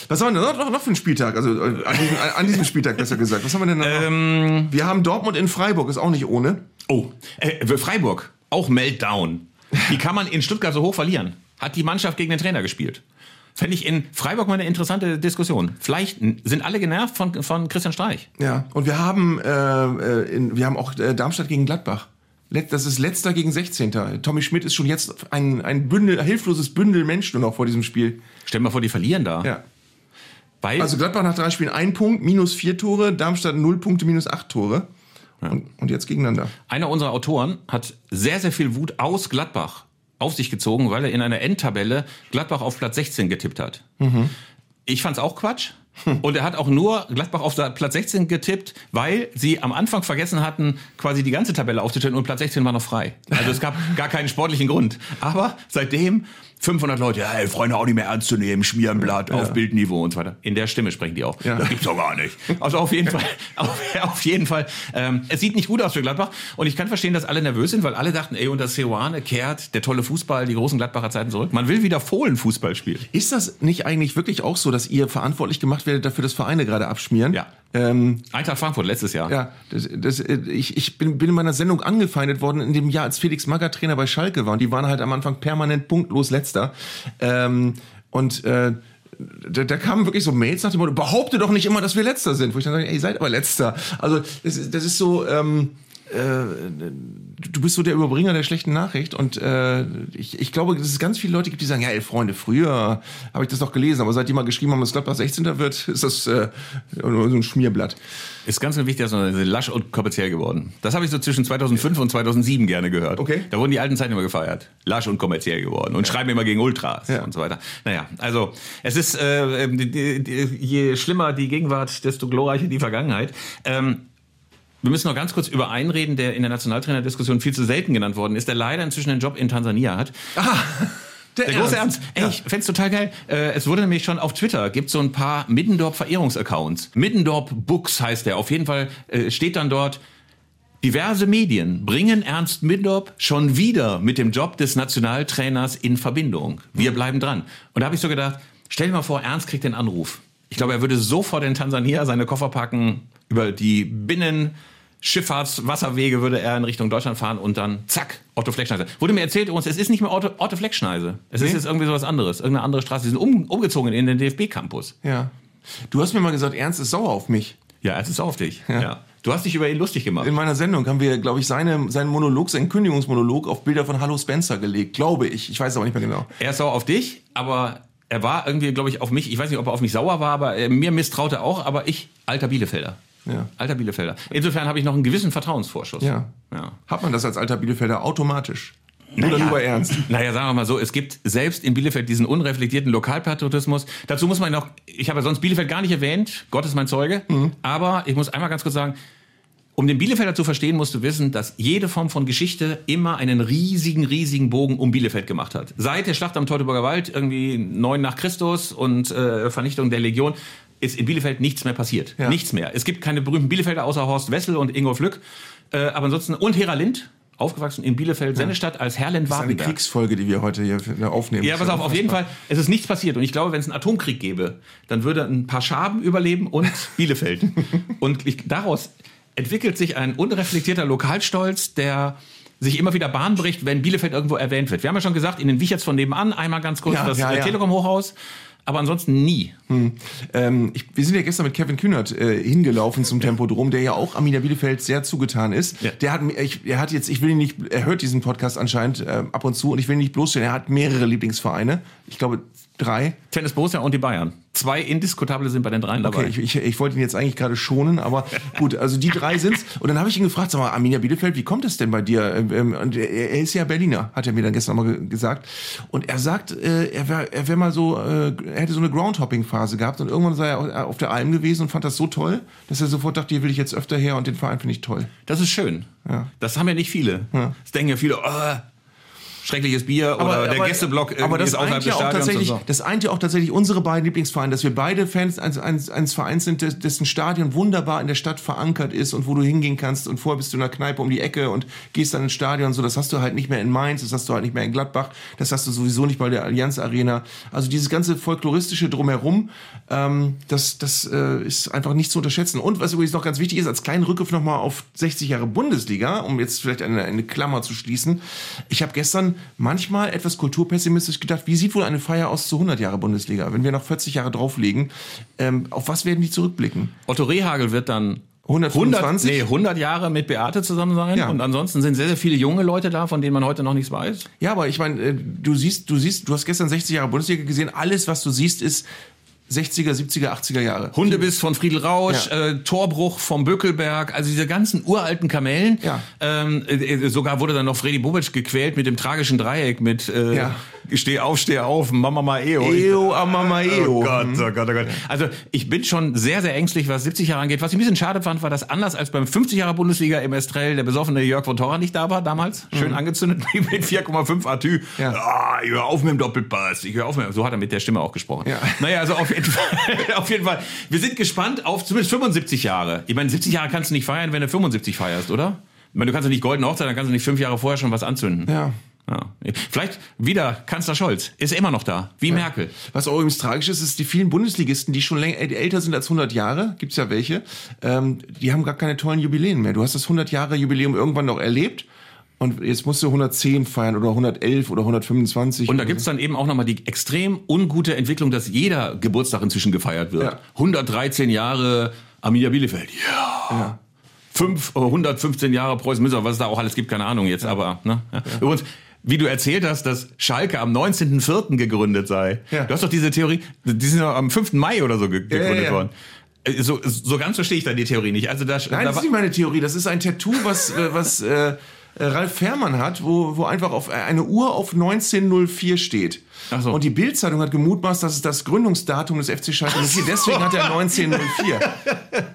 Was haben wir denn noch, noch für einen Spieltag? Also äh, an diesem, an diesem Spieltag besser gesagt. Was haben wir denn noch? Ähm. wir haben Dortmund in Freiburg, ist auch nicht ohne. Oh, äh, Freiburg. Auch Meltdown. Die kann man in Stuttgart so hoch verlieren. Hat die Mannschaft gegen den Trainer gespielt. Fände ich in Freiburg mal eine interessante Diskussion. Vielleicht sind alle genervt von, von Christian Streich. Ja. Und wir haben, äh, äh, in, wir haben auch Darmstadt gegen Gladbach. Das ist letzter gegen 16. Tommy Schmidt ist schon jetzt ein, ein Bündel, hilfloses Bündel Mensch nur noch vor diesem Spiel. Stell dir mal vor, die verlieren da. Ja. Weil, Also Gladbach nach drei Spielen ein Punkt, minus vier Tore, Darmstadt null Punkte, minus acht Tore. Und, und jetzt gegeneinander. einer unserer Autoren hat sehr, sehr viel Wut aus Gladbach auf sich gezogen, weil er in einer Endtabelle Gladbach auf Platz 16 getippt hat. Ich fand's auch Quatsch. Und er hat auch nur Gladbach auf Platz 16 getippt, weil sie am Anfang vergessen hatten, quasi die ganze Tabelle aufzustellen und Platz 16 war noch frei. Also es gab gar keinen sportlichen Grund. Aber seitdem 500 Leute, ja, ey, Freunde auch nicht mehr ernst zu nehmen, Schmierenblatt auf Bildniveau und so weiter. In der Stimme sprechen die auch. Ja. Das gibt's doch gar nicht. Also auf jeden Fall, auf, auf jeden Fall. Ähm, es sieht nicht gut aus für Gladbach und ich kann verstehen, dass alle nervös sind, weil alle dachten, ey, unter Seoane kehrt der tolle Fußball, die großen Gladbacher Zeiten zurück. Man will wieder Fohlenfußball spielen. Ist das nicht eigentlich wirklich auch so, dass ihr verantwortlich gemacht werdet dafür, dass Vereine gerade abschmieren? Ja. Ähm, Eintracht Frankfurt letztes Jahr. ja, das, das, äh, ich, ich bin, bin in meiner Sendung angefeindet worden in dem Jahr, als Felix Magath Trainer bei Schalke war. Und die waren halt am Anfang permanent punktlos letzter. Ähm, und äh, da, da kamen wirklich so Mails nach dem Motto, behaupte doch nicht immer, dass wir letzter sind. Wo ich dann sage, ey, ihr seid aber letzter. Also das, ist- das ist so... Ähm, du bist so der Überbringer der schlechten Nachricht und äh, ich, ich glaube, dass es ganz viele Leute gibt, die sagen, ja, ey, Freunde, früher habe ich das noch gelesen, aber seit die mal geschrieben haben, dass Gladbach 16. wird, ist das äh, so ein Schmierblatt. Ist ganz wichtig, dass man lasch und kommerziell geworden. Das habe ich so zwischen 2005 und 2007 gerne gehört. Okay. Da wurden die alten Zeiten immer gefeiert. Lasch und kommerziell geworden und schreiben immer gegen Ultras Ja. und so weiter. Naja, also es ist, äh, je schlimmer die Gegenwart, desto glorreicher die Vergangenheit. Ähm, wir müssen noch ganz kurz über einen reden, der in der Nationaltrainerdiskussion viel zu selten genannt worden ist, der leider inzwischen einen Job in Tansania hat. Der große Ernst. Ey, ich fänd's total geil. Äh, es wurde nämlich schon auf Twitter, gibt so ein paar Middendorp-Verehrungsaccounts. Middendorp Books heißt der. Auf jeden Fall äh, steht dann dort, diverse Medien bringen Ernst Middendorp schon wieder mit dem Job des Nationaltrainers in Verbindung. Wir bleiben dran. Und da habe ich so gedacht, stell dir mal vor, Ernst kriegt den Anruf. Ich glaube, er würde sofort in Tansania seine Koffer packen, über die Binnenschifffahrtswasserwege würde er in Richtung Deutschland fahren und dann zack, Otto Fleckschneise. Wurde mir erzählt übrigens, es ist nicht mehr Otto, Otto Fleckschneise. Es ist jetzt irgendwie sowas anderes, irgendeine andere Straße. Sie sind um, umgezogen in den DFB-Campus. Ja. Du hast mir mal gesagt, Ernst ist sauer auf mich. Ja, es ist auf dich. Ja. Du hast dich über ihn lustig gemacht. In meiner Sendung haben wir, glaube ich, seine, seinen Monolog, seinen Kündigungsmonolog auf Bilder von Hallo Spencer gelegt. Glaube ich. Ich weiß aber nicht mehr genau. Er ist sauer auf dich, aber er war irgendwie, glaube ich, auf mich. Ich weiß nicht, ob er auf mich sauer war, aber äh, mir misstraute auch. Aber ich, alter Bielefelder. Ja. Alter Bielefelder. Insofern habe ich noch einen gewissen Vertrauensvorschuss. Ja. ja. Hat man das als alter Bielefelder automatisch? Oder Naja. lieber ernst? Naja, sagen wir mal so, es gibt selbst in Bielefeld diesen unreflektierten Lokalpatriotismus. Dazu muss man noch, ich habe ja sonst Bielefeld gar nicht erwähnt, Gott ist mein Zeuge, aber ich muss einmal ganz kurz sagen, um den Bielefelder zu verstehen, musst du wissen, dass jede Form von Geschichte immer einen riesigen, riesigen Bogen um Bielefeld gemacht hat. Seit der Schlacht am Teutoburger Wald, irgendwie 9 nach Christus und äh, Vernichtung der Legion, ist in Bielefeld nichts mehr passiert. Ja. Nichts mehr. Es gibt keine berühmten Bielefelder außer Horst Wessel und Ingo Flück. Äh, aber ansonsten, und Hera Lind, aufgewachsen in Bielefeld, Sennestadt als Herrlind Das ist eine. Kriegsfolge, die wir heute hier aufnehmen. Ja, pass auf, auf jeden Fall, es ist nichts passiert. Und ich glaube, wenn es einen Atomkrieg gäbe, dann würde ein paar Schaben überleben und Bielefeld. und ich, daraus entwickelt sich ein unreflektierter Lokalstolz, der sich immer wieder Bahn bricht, wenn Bielefeld irgendwo erwähnt wird. Wir haben ja schon gesagt, in den Wicherts von nebenan, einmal ganz kurz Ja, das ja, ja. Telekom-Hochhaus, aber ansonsten nie. Ähm, ich, wir sind ja gestern mit Kevin Kühnert äh, hingelaufen zum Tempodrom, der ja auch Arminia Bielefeld sehr zugetan ist. Ja. Der hat, ich, er hat jetzt, ich will ihn nicht, er hört diesen Podcast anscheinend äh, ab und zu und ich will ihn nicht bloßstellen. Er hat mehrere Lieblingsvereine. Ich glaube drei. Tennis Borussia und die Bayern. Zwei indiskutable sind bei den dreien dabei. Okay, ich, ich, ich wollte ihn jetzt eigentlich gerade schonen, aber gut, also die drei sind's. Und dann habe ich ihn gefragt, sag mal, Arminia Bielefeld, wie kommt es denn bei dir? Ähm, ähm, Und er, ist ja Berliner, hat er mir dann gestern mal ge- gesagt. Und er sagt, äh, er wäre er wär mal so, äh, er hätte so eine Groundhopping-Phase gehabt und irgendwann sei er auf der Alm gewesen und fand das so toll, dass er sofort dachte, hier will ich jetzt öfter her und den Verein finde ich toll. Das ist schön. Ja. Das haben ja nicht viele. Das denken ja viele, oh, schreckliches Bier oder der Gästeblock aber das ist außerhalb eint des ja auch Stadions. so. das eint ja auch tatsächlich unsere beiden Lieblingsvereine, dass wir beide Fans eines, eines, eines Vereins sind, des- dessen Stadion wunderbar in der Stadt verankert ist und wo du hingehen kannst und vorher bist du in der Kneipe um die Ecke und gehst dann ins Stadion. So, das hast du halt nicht mehr in Mainz, das hast du halt nicht mehr in Gladbach, das hast du sowieso nicht bei der Allianz Arena. Also dieses ganze folkloristische drumherum, ähm, das, das äh, ist einfach nicht zu unterschätzen. Und was übrigens noch ganz wichtig ist, als kleinen Rückgriff nochmal auf 60 Jahre Bundesliga, um jetzt vielleicht eine, eine Klammer zu schließen. Ich habe gestern manchmal etwas kulturpessimistisch gedacht, wie sieht wohl eine Feier aus zu 100 Jahre Bundesliga? Wenn wir noch 40 Jahre drauflegen, ähm, auf was werden die zurückblicken? Otto Rehagel wird dann 125? 100, nee, 100 Jahre mit Beate zusammen sein. Ja. Und ansonsten sind sehr, sehr viele junge Leute da, von denen man heute noch nichts weiß. Ja, aber ich meine, äh, du siehst, du siehst, du hast gestern 60 Jahre Bundesliga gesehen, alles, was du siehst, ist 60er, 70er, 80er Jahre. Hundebiss von Friedel Rausch, Ja. äh, Torbruch vom Böckelberg, also diese ganzen uralten Kamellen. Ja. Ähm, äh, äh, sogar wurde dann noch Freddy Bobic gequält mit dem tragischen Dreieck mit äh, Ja. Steh auf, steh auf, Mama ma eo. Eo, Amama, Eo. Oh Gott, oh Gott, oh Gott. Also ich bin schon sehr, sehr ängstlich, was 70 Jahre angeht. Was ich ein bisschen schade fand, war, dass anders als beim 50 Jahre Bundesliga im Estrell der besoffene Jörg von Torra nicht da war damals. Schön angezündet mit 4,5 Atü. Mhm. Ja. Ah, ich hör auf mit dem Doppelpass. Ich hör auf mit, so hat er mit der Stimme auch gesprochen. Ja. Naja, also auf jeden Fall, auf jeden Fall. Wir sind gespannt auf zumindest 75 Jahre. Ich meine, 70 Jahre kannst du nicht feiern, wenn du 75 feierst, oder? Ich meine, du kannst ja nicht goldene Hochzeit, dann kannst du nicht fünf Jahre vorher schon was anzünden. Ja. Ja. Vielleicht wieder Kanzler Scholz. Ist immer noch da. Wie Merkel. Was auch übrigens tragisch ist, ist die vielen Bundesligisten, die schon länger, äh, älter sind als 100 Jahre, gibt's ja welche, ähm, die haben gar keine tollen Jubiläen mehr. Du hast das 100 Jahre Jubiläum irgendwann noch erlebt und jetzt musst du 110 feiern oder 111 oder 125. Und da gibt's dann eben auch nochmal die extrem ungute Entwicklung, dass jeder Geburtstag inzwischen gefeiert wird. Ja. 113 Jahre Arminia Bielefeld. Ja. Ja. Fünf, äh, 115 Jahre Preußen Münster, was es da auch alles gibt, keine Ahnung jetzt, aber. Ne? Ja. Übrigens, wie du erzählt hast, dass Schalke am 19.04. gegründet sei. Ja. Du hast doch diese Theorie, die sind doch am 5. Mai oder so ge ja, gegründet ja. worden. Äh, So, so ganz verstehe ich da die Theorie nicht. Also da, Nein, da das ist nicht meine Theorie. Das ist ein Tattoo, was, äh, was äh, Ralf Fährmann hat, wo, wo einfach auf äh, eine Uhr auf 1904 steht. Ach so. Und die Bildzeitung hat gemutmaßt, dass es das Gründungsdatum des FC Schalke 04. Deswegen hat er 1904.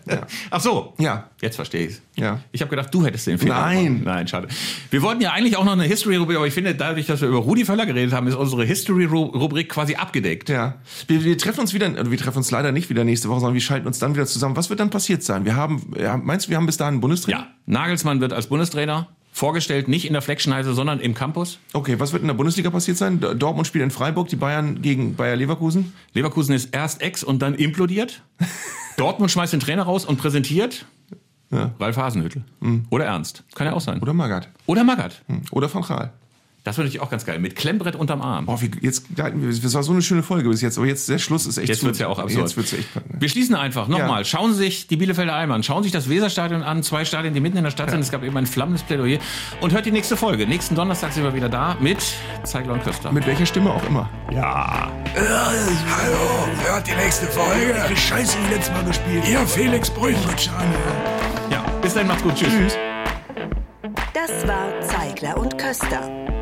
Ach so. Ja. Jetzt verstehe ich's. Ja. Ich habe gedacht, du hättest den Fehler Nein. gemacht. Nein, schade. Wir wollten ja eigentlich auch noch eine History-Rubrik, aber ich finde, dadurch, dass wir über Rudi Völler geredet haben, ist unsere History-Rubrik quasi abgedeckt. Ja. Wir, wir treffen uns wieder, also wir treffen uns leider nicht wieder nächste Woche, sondern wir schalten uns dann wieder zusammen. Was wird dann passiert sein? Wir haben, ja, meinst du, wir haben bis dahin einen Bundestrainer? Ja. Nagelsmann wird als Bundestrainer vorgestellt, nicht in der Fleckschneise, sondern im Campus. Okay, was wird in der Bundesliga passiert sein? Dortmund spielt in Freiburg, die Bayern gegen Bayer Leverkusen. Leverkusen ist erst ex und dann implodiert. Dortmund schmeißt den Trainer raus und präsentiert Ja. Ralf Hasenhüttl. Oder Ernst. Kann ja auch sein. Oder Magath. Oder Magath. Oder Van Gaal. Das finde ich auch ganz geil. Mit Klemmbrett unterm Arm. Boah, wie, jetzt, das war so eine schöne Folge bis jetzt, aber jetzt der Schluss ist echt Jetzt zu- wird's ja auch absurd. Jetzt wird's echt, Wir schließen einfach nochmal. Ja. Schauen Sie sich die Bielefelder Alm an. Schauen Sie sich das Weserstadion an. Zwei Stadien, die mitten in der Stadt sind. Es gab eben ein flammendes Plädoyer. Und hört die nächste Folge. Nächsten Donnerstag sind wir wieder da mit Zeigler und Köster. mit welcher Stimme auch immer. ja. Hallo, hört die nächste Folge. Die Scheiße wie letztes Mal gespielt. Ihr Felix Brüchenritschane. ja. Bis dann, macht's gut. Tschüss. Das war Zeigler und Köster,